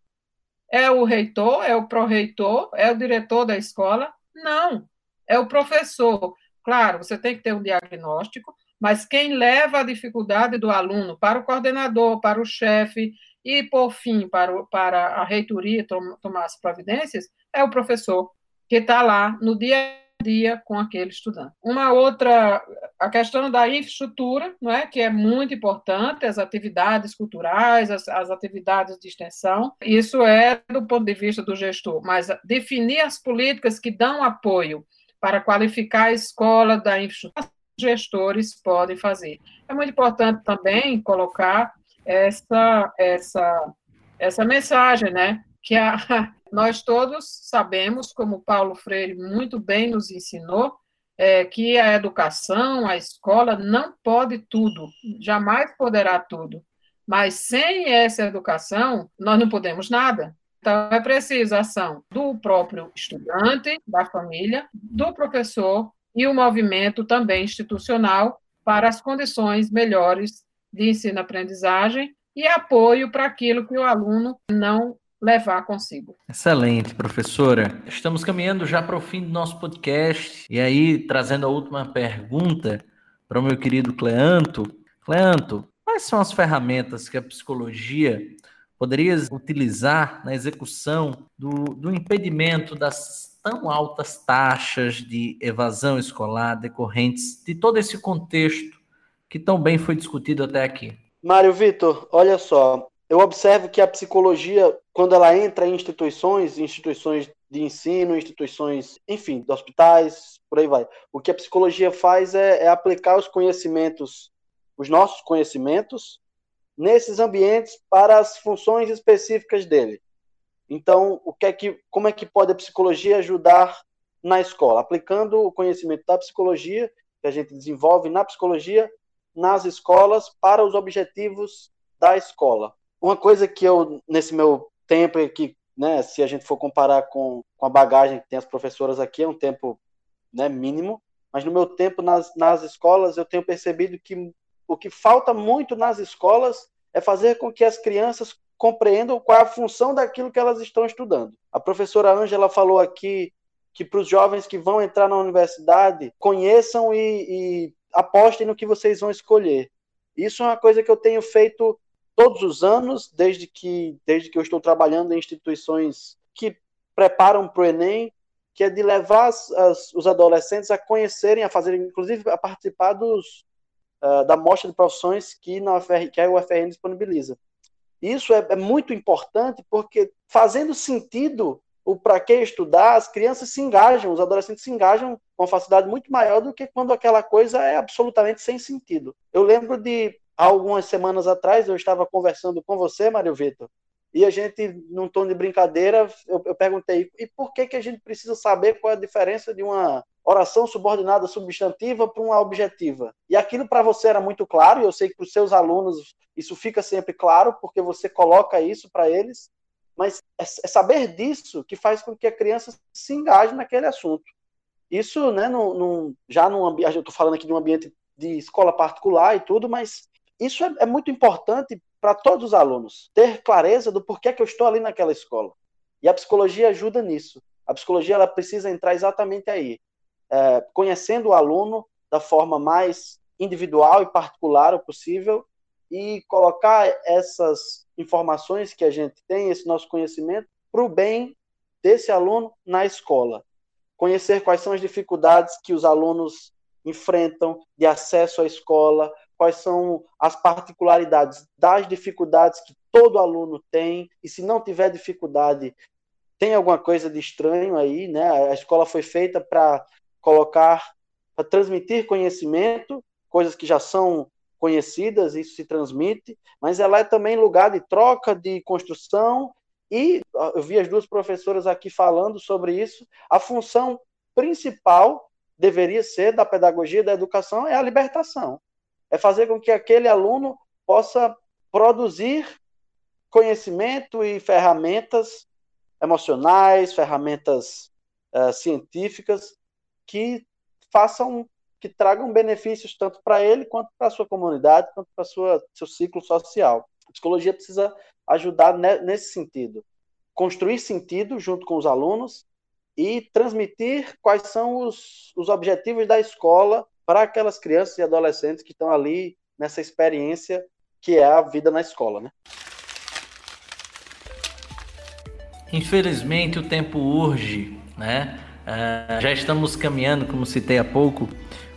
É o reitor, é o pró-reitor, é o diretor da escola, não, é o professor. Claro, você tem que ter um diagnóstico, mas quem leva a dificuldade do aluno para o coordenador, para o chefe e, por fim, para, o, para a reitoria tomar as providências, é o professor, que está lá no dia com aquele estudante. Uma outra, a questão da infraestrutura, não é, que é muito importante, as atividades culturais, as, as atividades de extensão, isso é do ponto de vista do gestor, mas definir as políticas que dão apoio para qualificar a escola da infraestrutura, gestores podem fazer. É muito importante também colocar essa, essa, essa mensagem, né, que a, nós todos sabemos, como Paulo Freire muito bem nos ensinou, é, que a educação, a escola não pode tudo, jamais poderá tudo. Mas sem essa educação, nós não podemos nada. Então, é preciso a ação do próprio estudante, da família, do professor e o movimento também institucional para as condições melhores de ensino-aprendizagem e apoio para aquilo que o aluno não levar consigo.
Excelente, professora. Estamos caminhando já para o fim do nosso podcast. E aí, trazendo a última pergunta para o meu querido Cleanto. Cleanto, quais são as ferramentas que a psicologia poderia utilizar na execução do, do impedimento das tão altas taxas de evasão escolar decorrentes de todo esse contexto que tão bem foi discutido até aqui?
Mário Vitor, olha só, eu observo que a psicologia, quando ela entra em instituições, instituições de ensino, instituições, enfim, de hospitais, por aí vai. O que a psicologia faz é, é aplicar os conhecimentos, os nossos conhecimentos, nesses ambientes para as funções específicas dele. Então, o que é que, como é que pode a psicologia ajudar na escola? Aplicando o conhecimento da psicologia que a gente desenvolve na psicologia nas escolas para os objetivos da escola. Uma coisa que eu, nesse meu tempo, que, né, se a gente for comparar com, com a bagagem que tem as professoras aqui, é um tempo né, mínimo, mas no meu tempo nas, nas escolas eu tenho percebido que o que falta muito nas escolas é fazer com que as crianças compreendam qual é a função daquilo que elas estão estudando. A professora Ângela falou aqui que para os jovens que vão entrar na universidade conheçam e, e apostem no que vocês vão escolher. Isso é uma coisa que eu tenho feito todos os anos, desde que, desde que eu estou trabalhando em instituições que preparam para o Enem, que é de levar as, as, os adolescentes a conhecerem, a fazerem, inclusive a participar dos, uh, da mostra de profissões que, na UFR, que a UFRN disponibiliza. Isso é, é muito importante porque, fazendo sentido o para que estudar, as crianças se engajam, os adolescentes se engajam com facilidade muito maior do que quando aquela coisa é absolutamente sem sentido. Eu lembro de algumas semanas atrás, eu estava conversando com você, Mário Vitor, e a gente, num tom de brincadeira, eu, eu, perguntei: e por que, que a gente precisa saber qual é a diferença de uma oração subordinada substantiva para uma objetiva? E aquilo para você era muito claro, e eu sei que para os seus alunos isso fica sempre claro, porque você coloca isso para eles, mas é, é, saber disso que faz com que a criança se engaje naquele assunto. Isso, né, já num ambiente, eu estou falando aqui de um ambiente de escola particular e tudo, mas isso é, é muito importante para todos os alunos, ter clareza do porquê que eu estou ali naquela escola. E a psicologia ajuda nisso. A psicologia ela precisa entrar exatamente aí, é, conhecendo o aluno da forma mais individual e particular possível e colocar essas informações que a gente tem, esse nosso conhecimento, para o bem desse aluno na escola. Conhecer quais são as dificuldades que os alunos enfrentam de acesso à escola, quais são as particularidades das dificuldades que todo aluno tem, e se não tiver dificuldade, tem alguma coisa de estranho aí, né? A escola foi feita para colocar, para transmitir conhecimento, coisas que já são conhecidas, isso se transmite, mas ela é também lugar de troca, de construção, e eu vi as duas professoras aqui falando sobre isso, a função principal deveria ser da pedagogia da educação é a libertação é fazer com que aquele aluno possa produzir conhecimento e ferramentas emocionais, ferramentas uh, científicas que façam, que tragam benefícios tanto para ele quanto para a sua comunidade, quanto para sua seu ciclo social. A psicologia precisa ajudar ne nesse sentido, construir sentido junto com os alunos e transmitir quais são os, os objetivos da escola para aquelas crianças e adolescentes que estão ali nessa experiência que é a vida na escola, né?
Infelizmente o tempo urge, né? Uh, já estamos caminhando, como citei há pouco,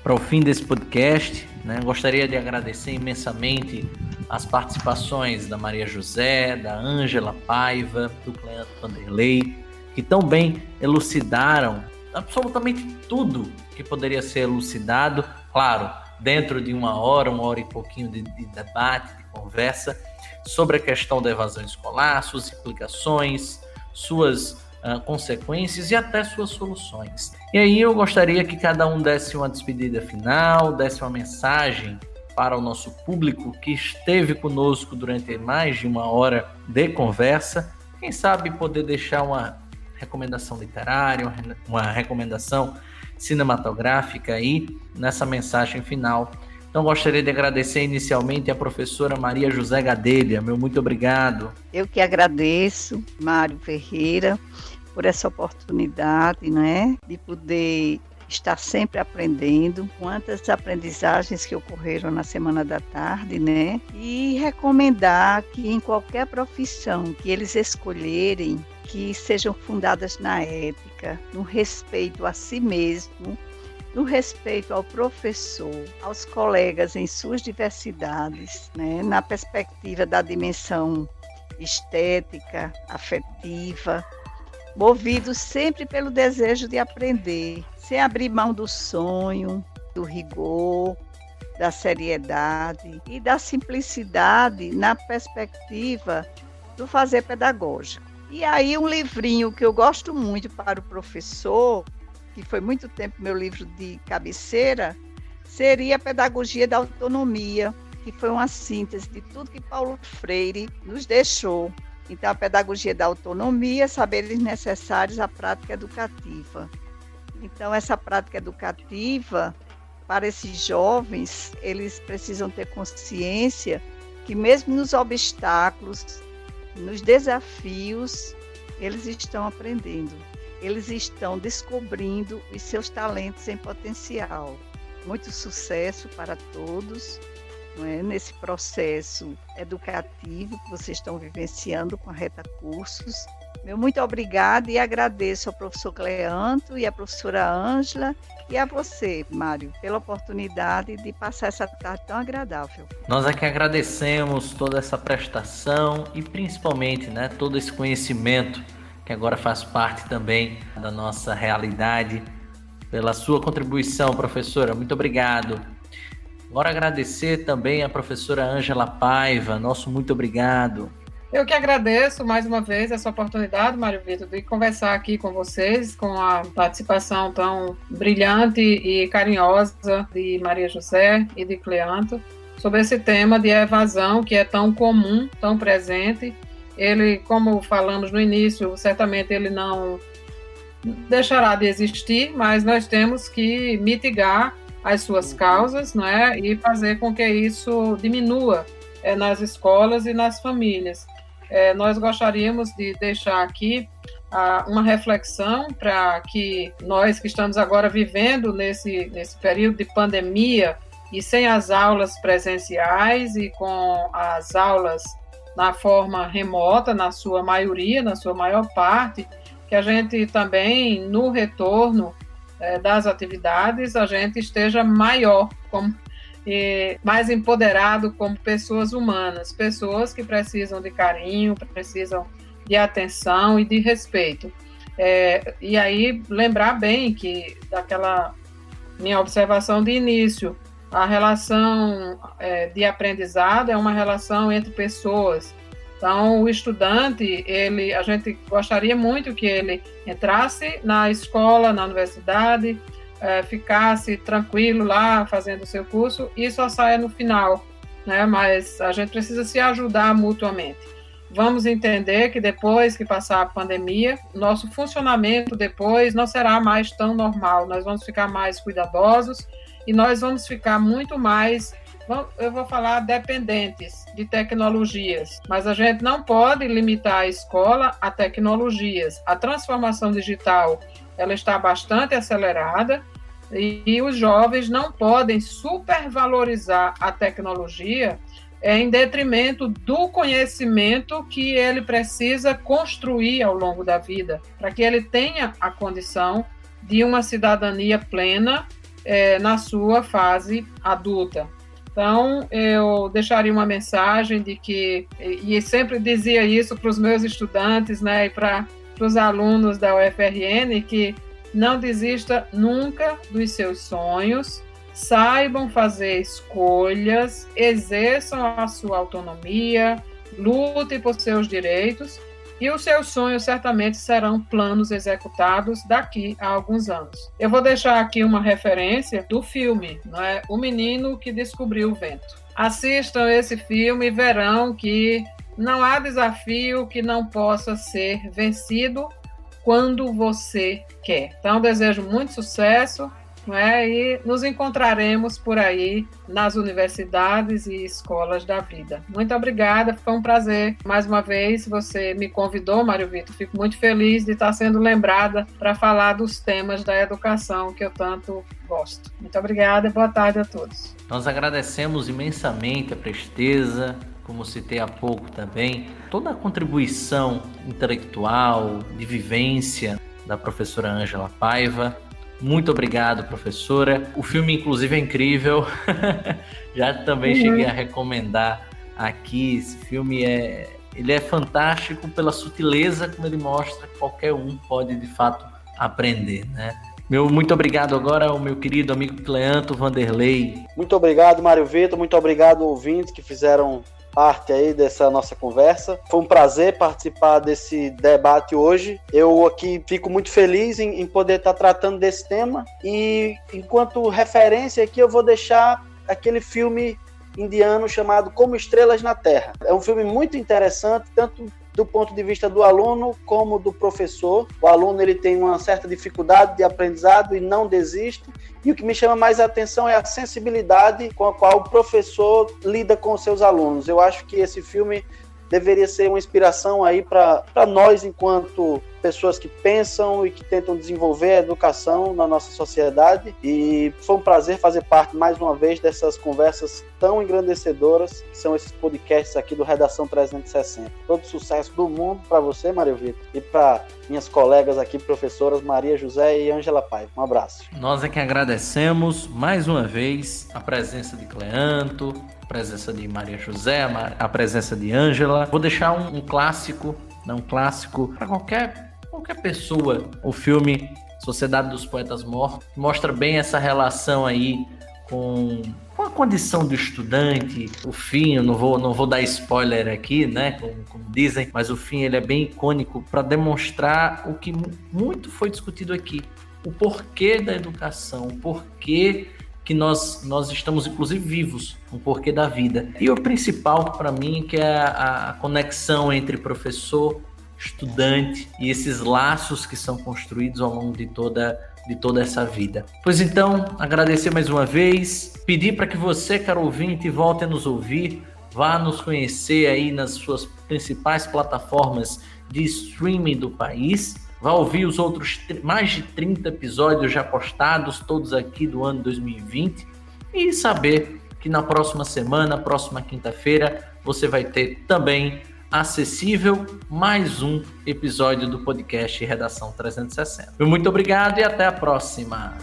para o fim desse podcast. Né? Gostaria de agradecer imensamente as participações da Maria José, da Ângela Paiva, do Cleanto Vanderlei, que tão bem elucidaram absolutamente tudo que poderia ser elucidado, claro, dentro de uma hora, uma hora e pouquinho de, de debate, de conversa, sobre a questão da evasão escolar, suas implicações, suas uh, consequências e até suas soluções. E aí eu gostaria que cada um desse uma despedida final, desse uma mensagem para o nosso público que esteve conosco durante mais de uma hora de conversa. Quem sabe poder deixar uma recomendação literária, uma recomendação cinematográfica aí nessa mensagem final. Então gostaria de agradecer inicialmente a professora Maria José Gadelha. Meu muito obrigado.
Eu que agradeço, Mário Ferreira, por essa oportunidade, né, de poder estar sempre aprendendo, quantas aprendizagens que ocorreram na semana da tarde, né? E recomendar que em qualquer profissão que eles escolherem, que sejam fundadas na ética, no respeito a si mesmo, no respeito ao professor, aos colegas em suas diversidades, né? na perspectiva da dimensão estética, afetiva, movidos sempre pelo desejo de aprender, sem abrir mão do sonho, do rigor, da seriedade e da simplicidade na perspectiva do fazer pedagógico. E aí um livrinho que eu gosto muito para o professor, que foi muito tempo meu livro de cabeceira, seria a Pedagogia da Autonomia, que foi uma síntese de tudo que Paulo Freire nos deixou. Então, a pedagogia da autonomia, saberes necessários à prática educativa. Então, essa prática educativa, para esses jovens, eles precisam ter consciência que, mesmo nos obstáculos, nos desafios, eles estão aprendendo, eles estão descobrindo os seus talentos em potencial. Muito sucesso para todos é? nesse processo educativo que vocês estão vivenciando com a Reta Cursos. Meu muito obrigada e agradeço ao professor Cleanto e à professora Ângela e a você, Mário, pela oportunidade de passar essa tarde tão agradável.
Nós é que agradecemos toda essa prestação e principalmente né, todo esse conhecimento que agora faz parte também da nossa realidade. Pela sua contribuição, professora, muito obrigado. Agora agradecer também a professora Ângela Paiva, nosso muito obrigado.
Eu que agradeço mais uma vez essa oportunidade, Mário Vitor, de conversar aqui com vocês, com a participação tão brilhante e carinhosa de Maria José e de Cleanto, sobre esse tema de evasão que é tão comum, tão presente. Ele, como falamos no início, certamente ele não deixará de existir, mas nós temos que mitigar as suas uhum. causas, não é? E fazer com que isso diminua é, nas escolas e nas famílias é, nós gostaríamos de deixar aqui ah, uma reflexão para que nós que estamos agora vivendo nesse, nesse período de pandemia e sem as aulas presenciais e com as aulas na forma remota, na sua maioria, na sua maior parte, que a gente também, no retorno é, das atividades, a gente esteja maior como e mais empoderado como pessoas humanas, pessoas que precisam de carinho, precisam de atenção e de respeito. É, e aí lembrar bem que daquela minha observação de início, a relação é, de aprendizado é uma relação entre pessoas. Então, o estudante, ele, a gente gostaria muito que ele entrasse na escola, na universidade, é, ficasse tranquilo lá fazendo o seu curso e só saia no final, né? Mas a gente precisa se ajudar mutuamente. Vamos entender que depois que passar a pandemia, nosso funcionamento depois não será mais tão normal. Nós vamos ficar mais cuidadosos e nós vamos ficar muito mais eu vou falar dependentes de tecnologias, mas a gente não pode limitar a escola a tecnologias. A transformação digital ela está bastante acelerada e, e os jovens não podem supervalorizar a tecnologia é, em detrimento do conhecimento que ele precisa construir ao longo da vida, para que ele tenha a condição de uma cidadania plena é, na sua fase adulta. Então, eu deixaria uma mensagem de que, e sempre dizia isso para os meus estudantes, né, e para para os alunos da UFRN que não desista nunca dos seus sonhos, saibam fazer escolhas, exerçam a sua autonomia, lutem por seus direitos e os seus sonhos certamente serão planos executados daqui a alguns anos. Eu vou deixar aqui uma referência do filme, não é? O Menino que Descobriu o Vento. Assistam esse filme e verão que não há desafio que não possa ser vencido quando você quer. Então, desejo muito sucesso né, e nos encontraremos por aí nas universidades e escolas da vida. Muito obrigada, foi um prazer. Mais uma vez, você me convidou, Mário Vitor. Fico muito feliz de estar sendo lembrada para falar dos temas da educação que eu tanto gosto. Muito obrigada e boa tarde a todos.
Nós agradecemos imensamente a presteza, como citei há pouco também, toda a contribuição intelectual, de vivência da professora Ângela Paiva. Muito obrigado, professora. O filme, inclusive, é incrível. Já também uhum. cheguei a recomendar aqui. Esse filme é, ele é fantástico pela sutileza como ele mostra que qualquer um pode de fato aprender, né? Meu muito obrigado agora ao meu querido amigo Cleanto Vanderlei.
Muito obrigado, Mário Vitor. Muito obrigado, ouvintes que fizeram parte aí dessa nossa conversa. Foi um prazer participar desse debate hoje. Eu aqui fico muito feliz em, em poder estar tratando desse tema e enquanto referência aqui eu vou deixar aquele filme indiano chamado Como Estrelas na Terra. É um filme muito interessante, tanto do ponto de vista do aluno como do professor. O aluno ele tem uma certa dificuldade de aprendizado e não desiste. E o que me chama mais a atenção é a sensibilidade com a qual o professor lida com seus alunos. Eu acho que esse filme deveria ser uma inspiração aí para nós, enquanto pessoas que pensam e que tentam desenvolver a educação na nossa sociedade. E foi um prazer fazer parte mais uma vez dessas conversas tão engrandecedoras que são esses podcasts aqui do Redação 360. Todo sucesso do mundo para você, Mário Vitor, e para minhas colegas aqui, professoras Maria José e Ângela Pai. Um abraço.
Nós é que agradecemos mais uma vez a presença de Cleanto, presença de Maria José, a presença de Ângela. Vou deixar um, um clássico, não um clássico para qualquer qualquer pessoa. O filme Sociedade dos Poetas Mortos mostra bem essa relação aí com, com a condição do estudante. O fim, eu não vou, não vou dar spoiler aqui, né? Como, como dizem, mas o fim ele é bem icônico para demonstrar o que muito foi discutido aqui. O porquê da educação, o porquê que nós, nós estamos inclusive vivos, o porquê da vida. E o principal para mim que é a, a conexão entre professor estudante e esses laços que são construídos ao longo de toda de toda essa vida. Pois então, agradecer mais uma vez, pedir para que você, caro ouvinte, volte a nos ouvir, vá nos conhecer aí nas suas principais plataformas de streaming do país, vá ouvir os outros mais de 30 episódios já postados, todos aqui do ano 2020, e saber que na próxima semana, próxima quinta-feira, você vai ter também acessível mais um episódio do podcast Redação 360. Muito obrigado e até a próxima.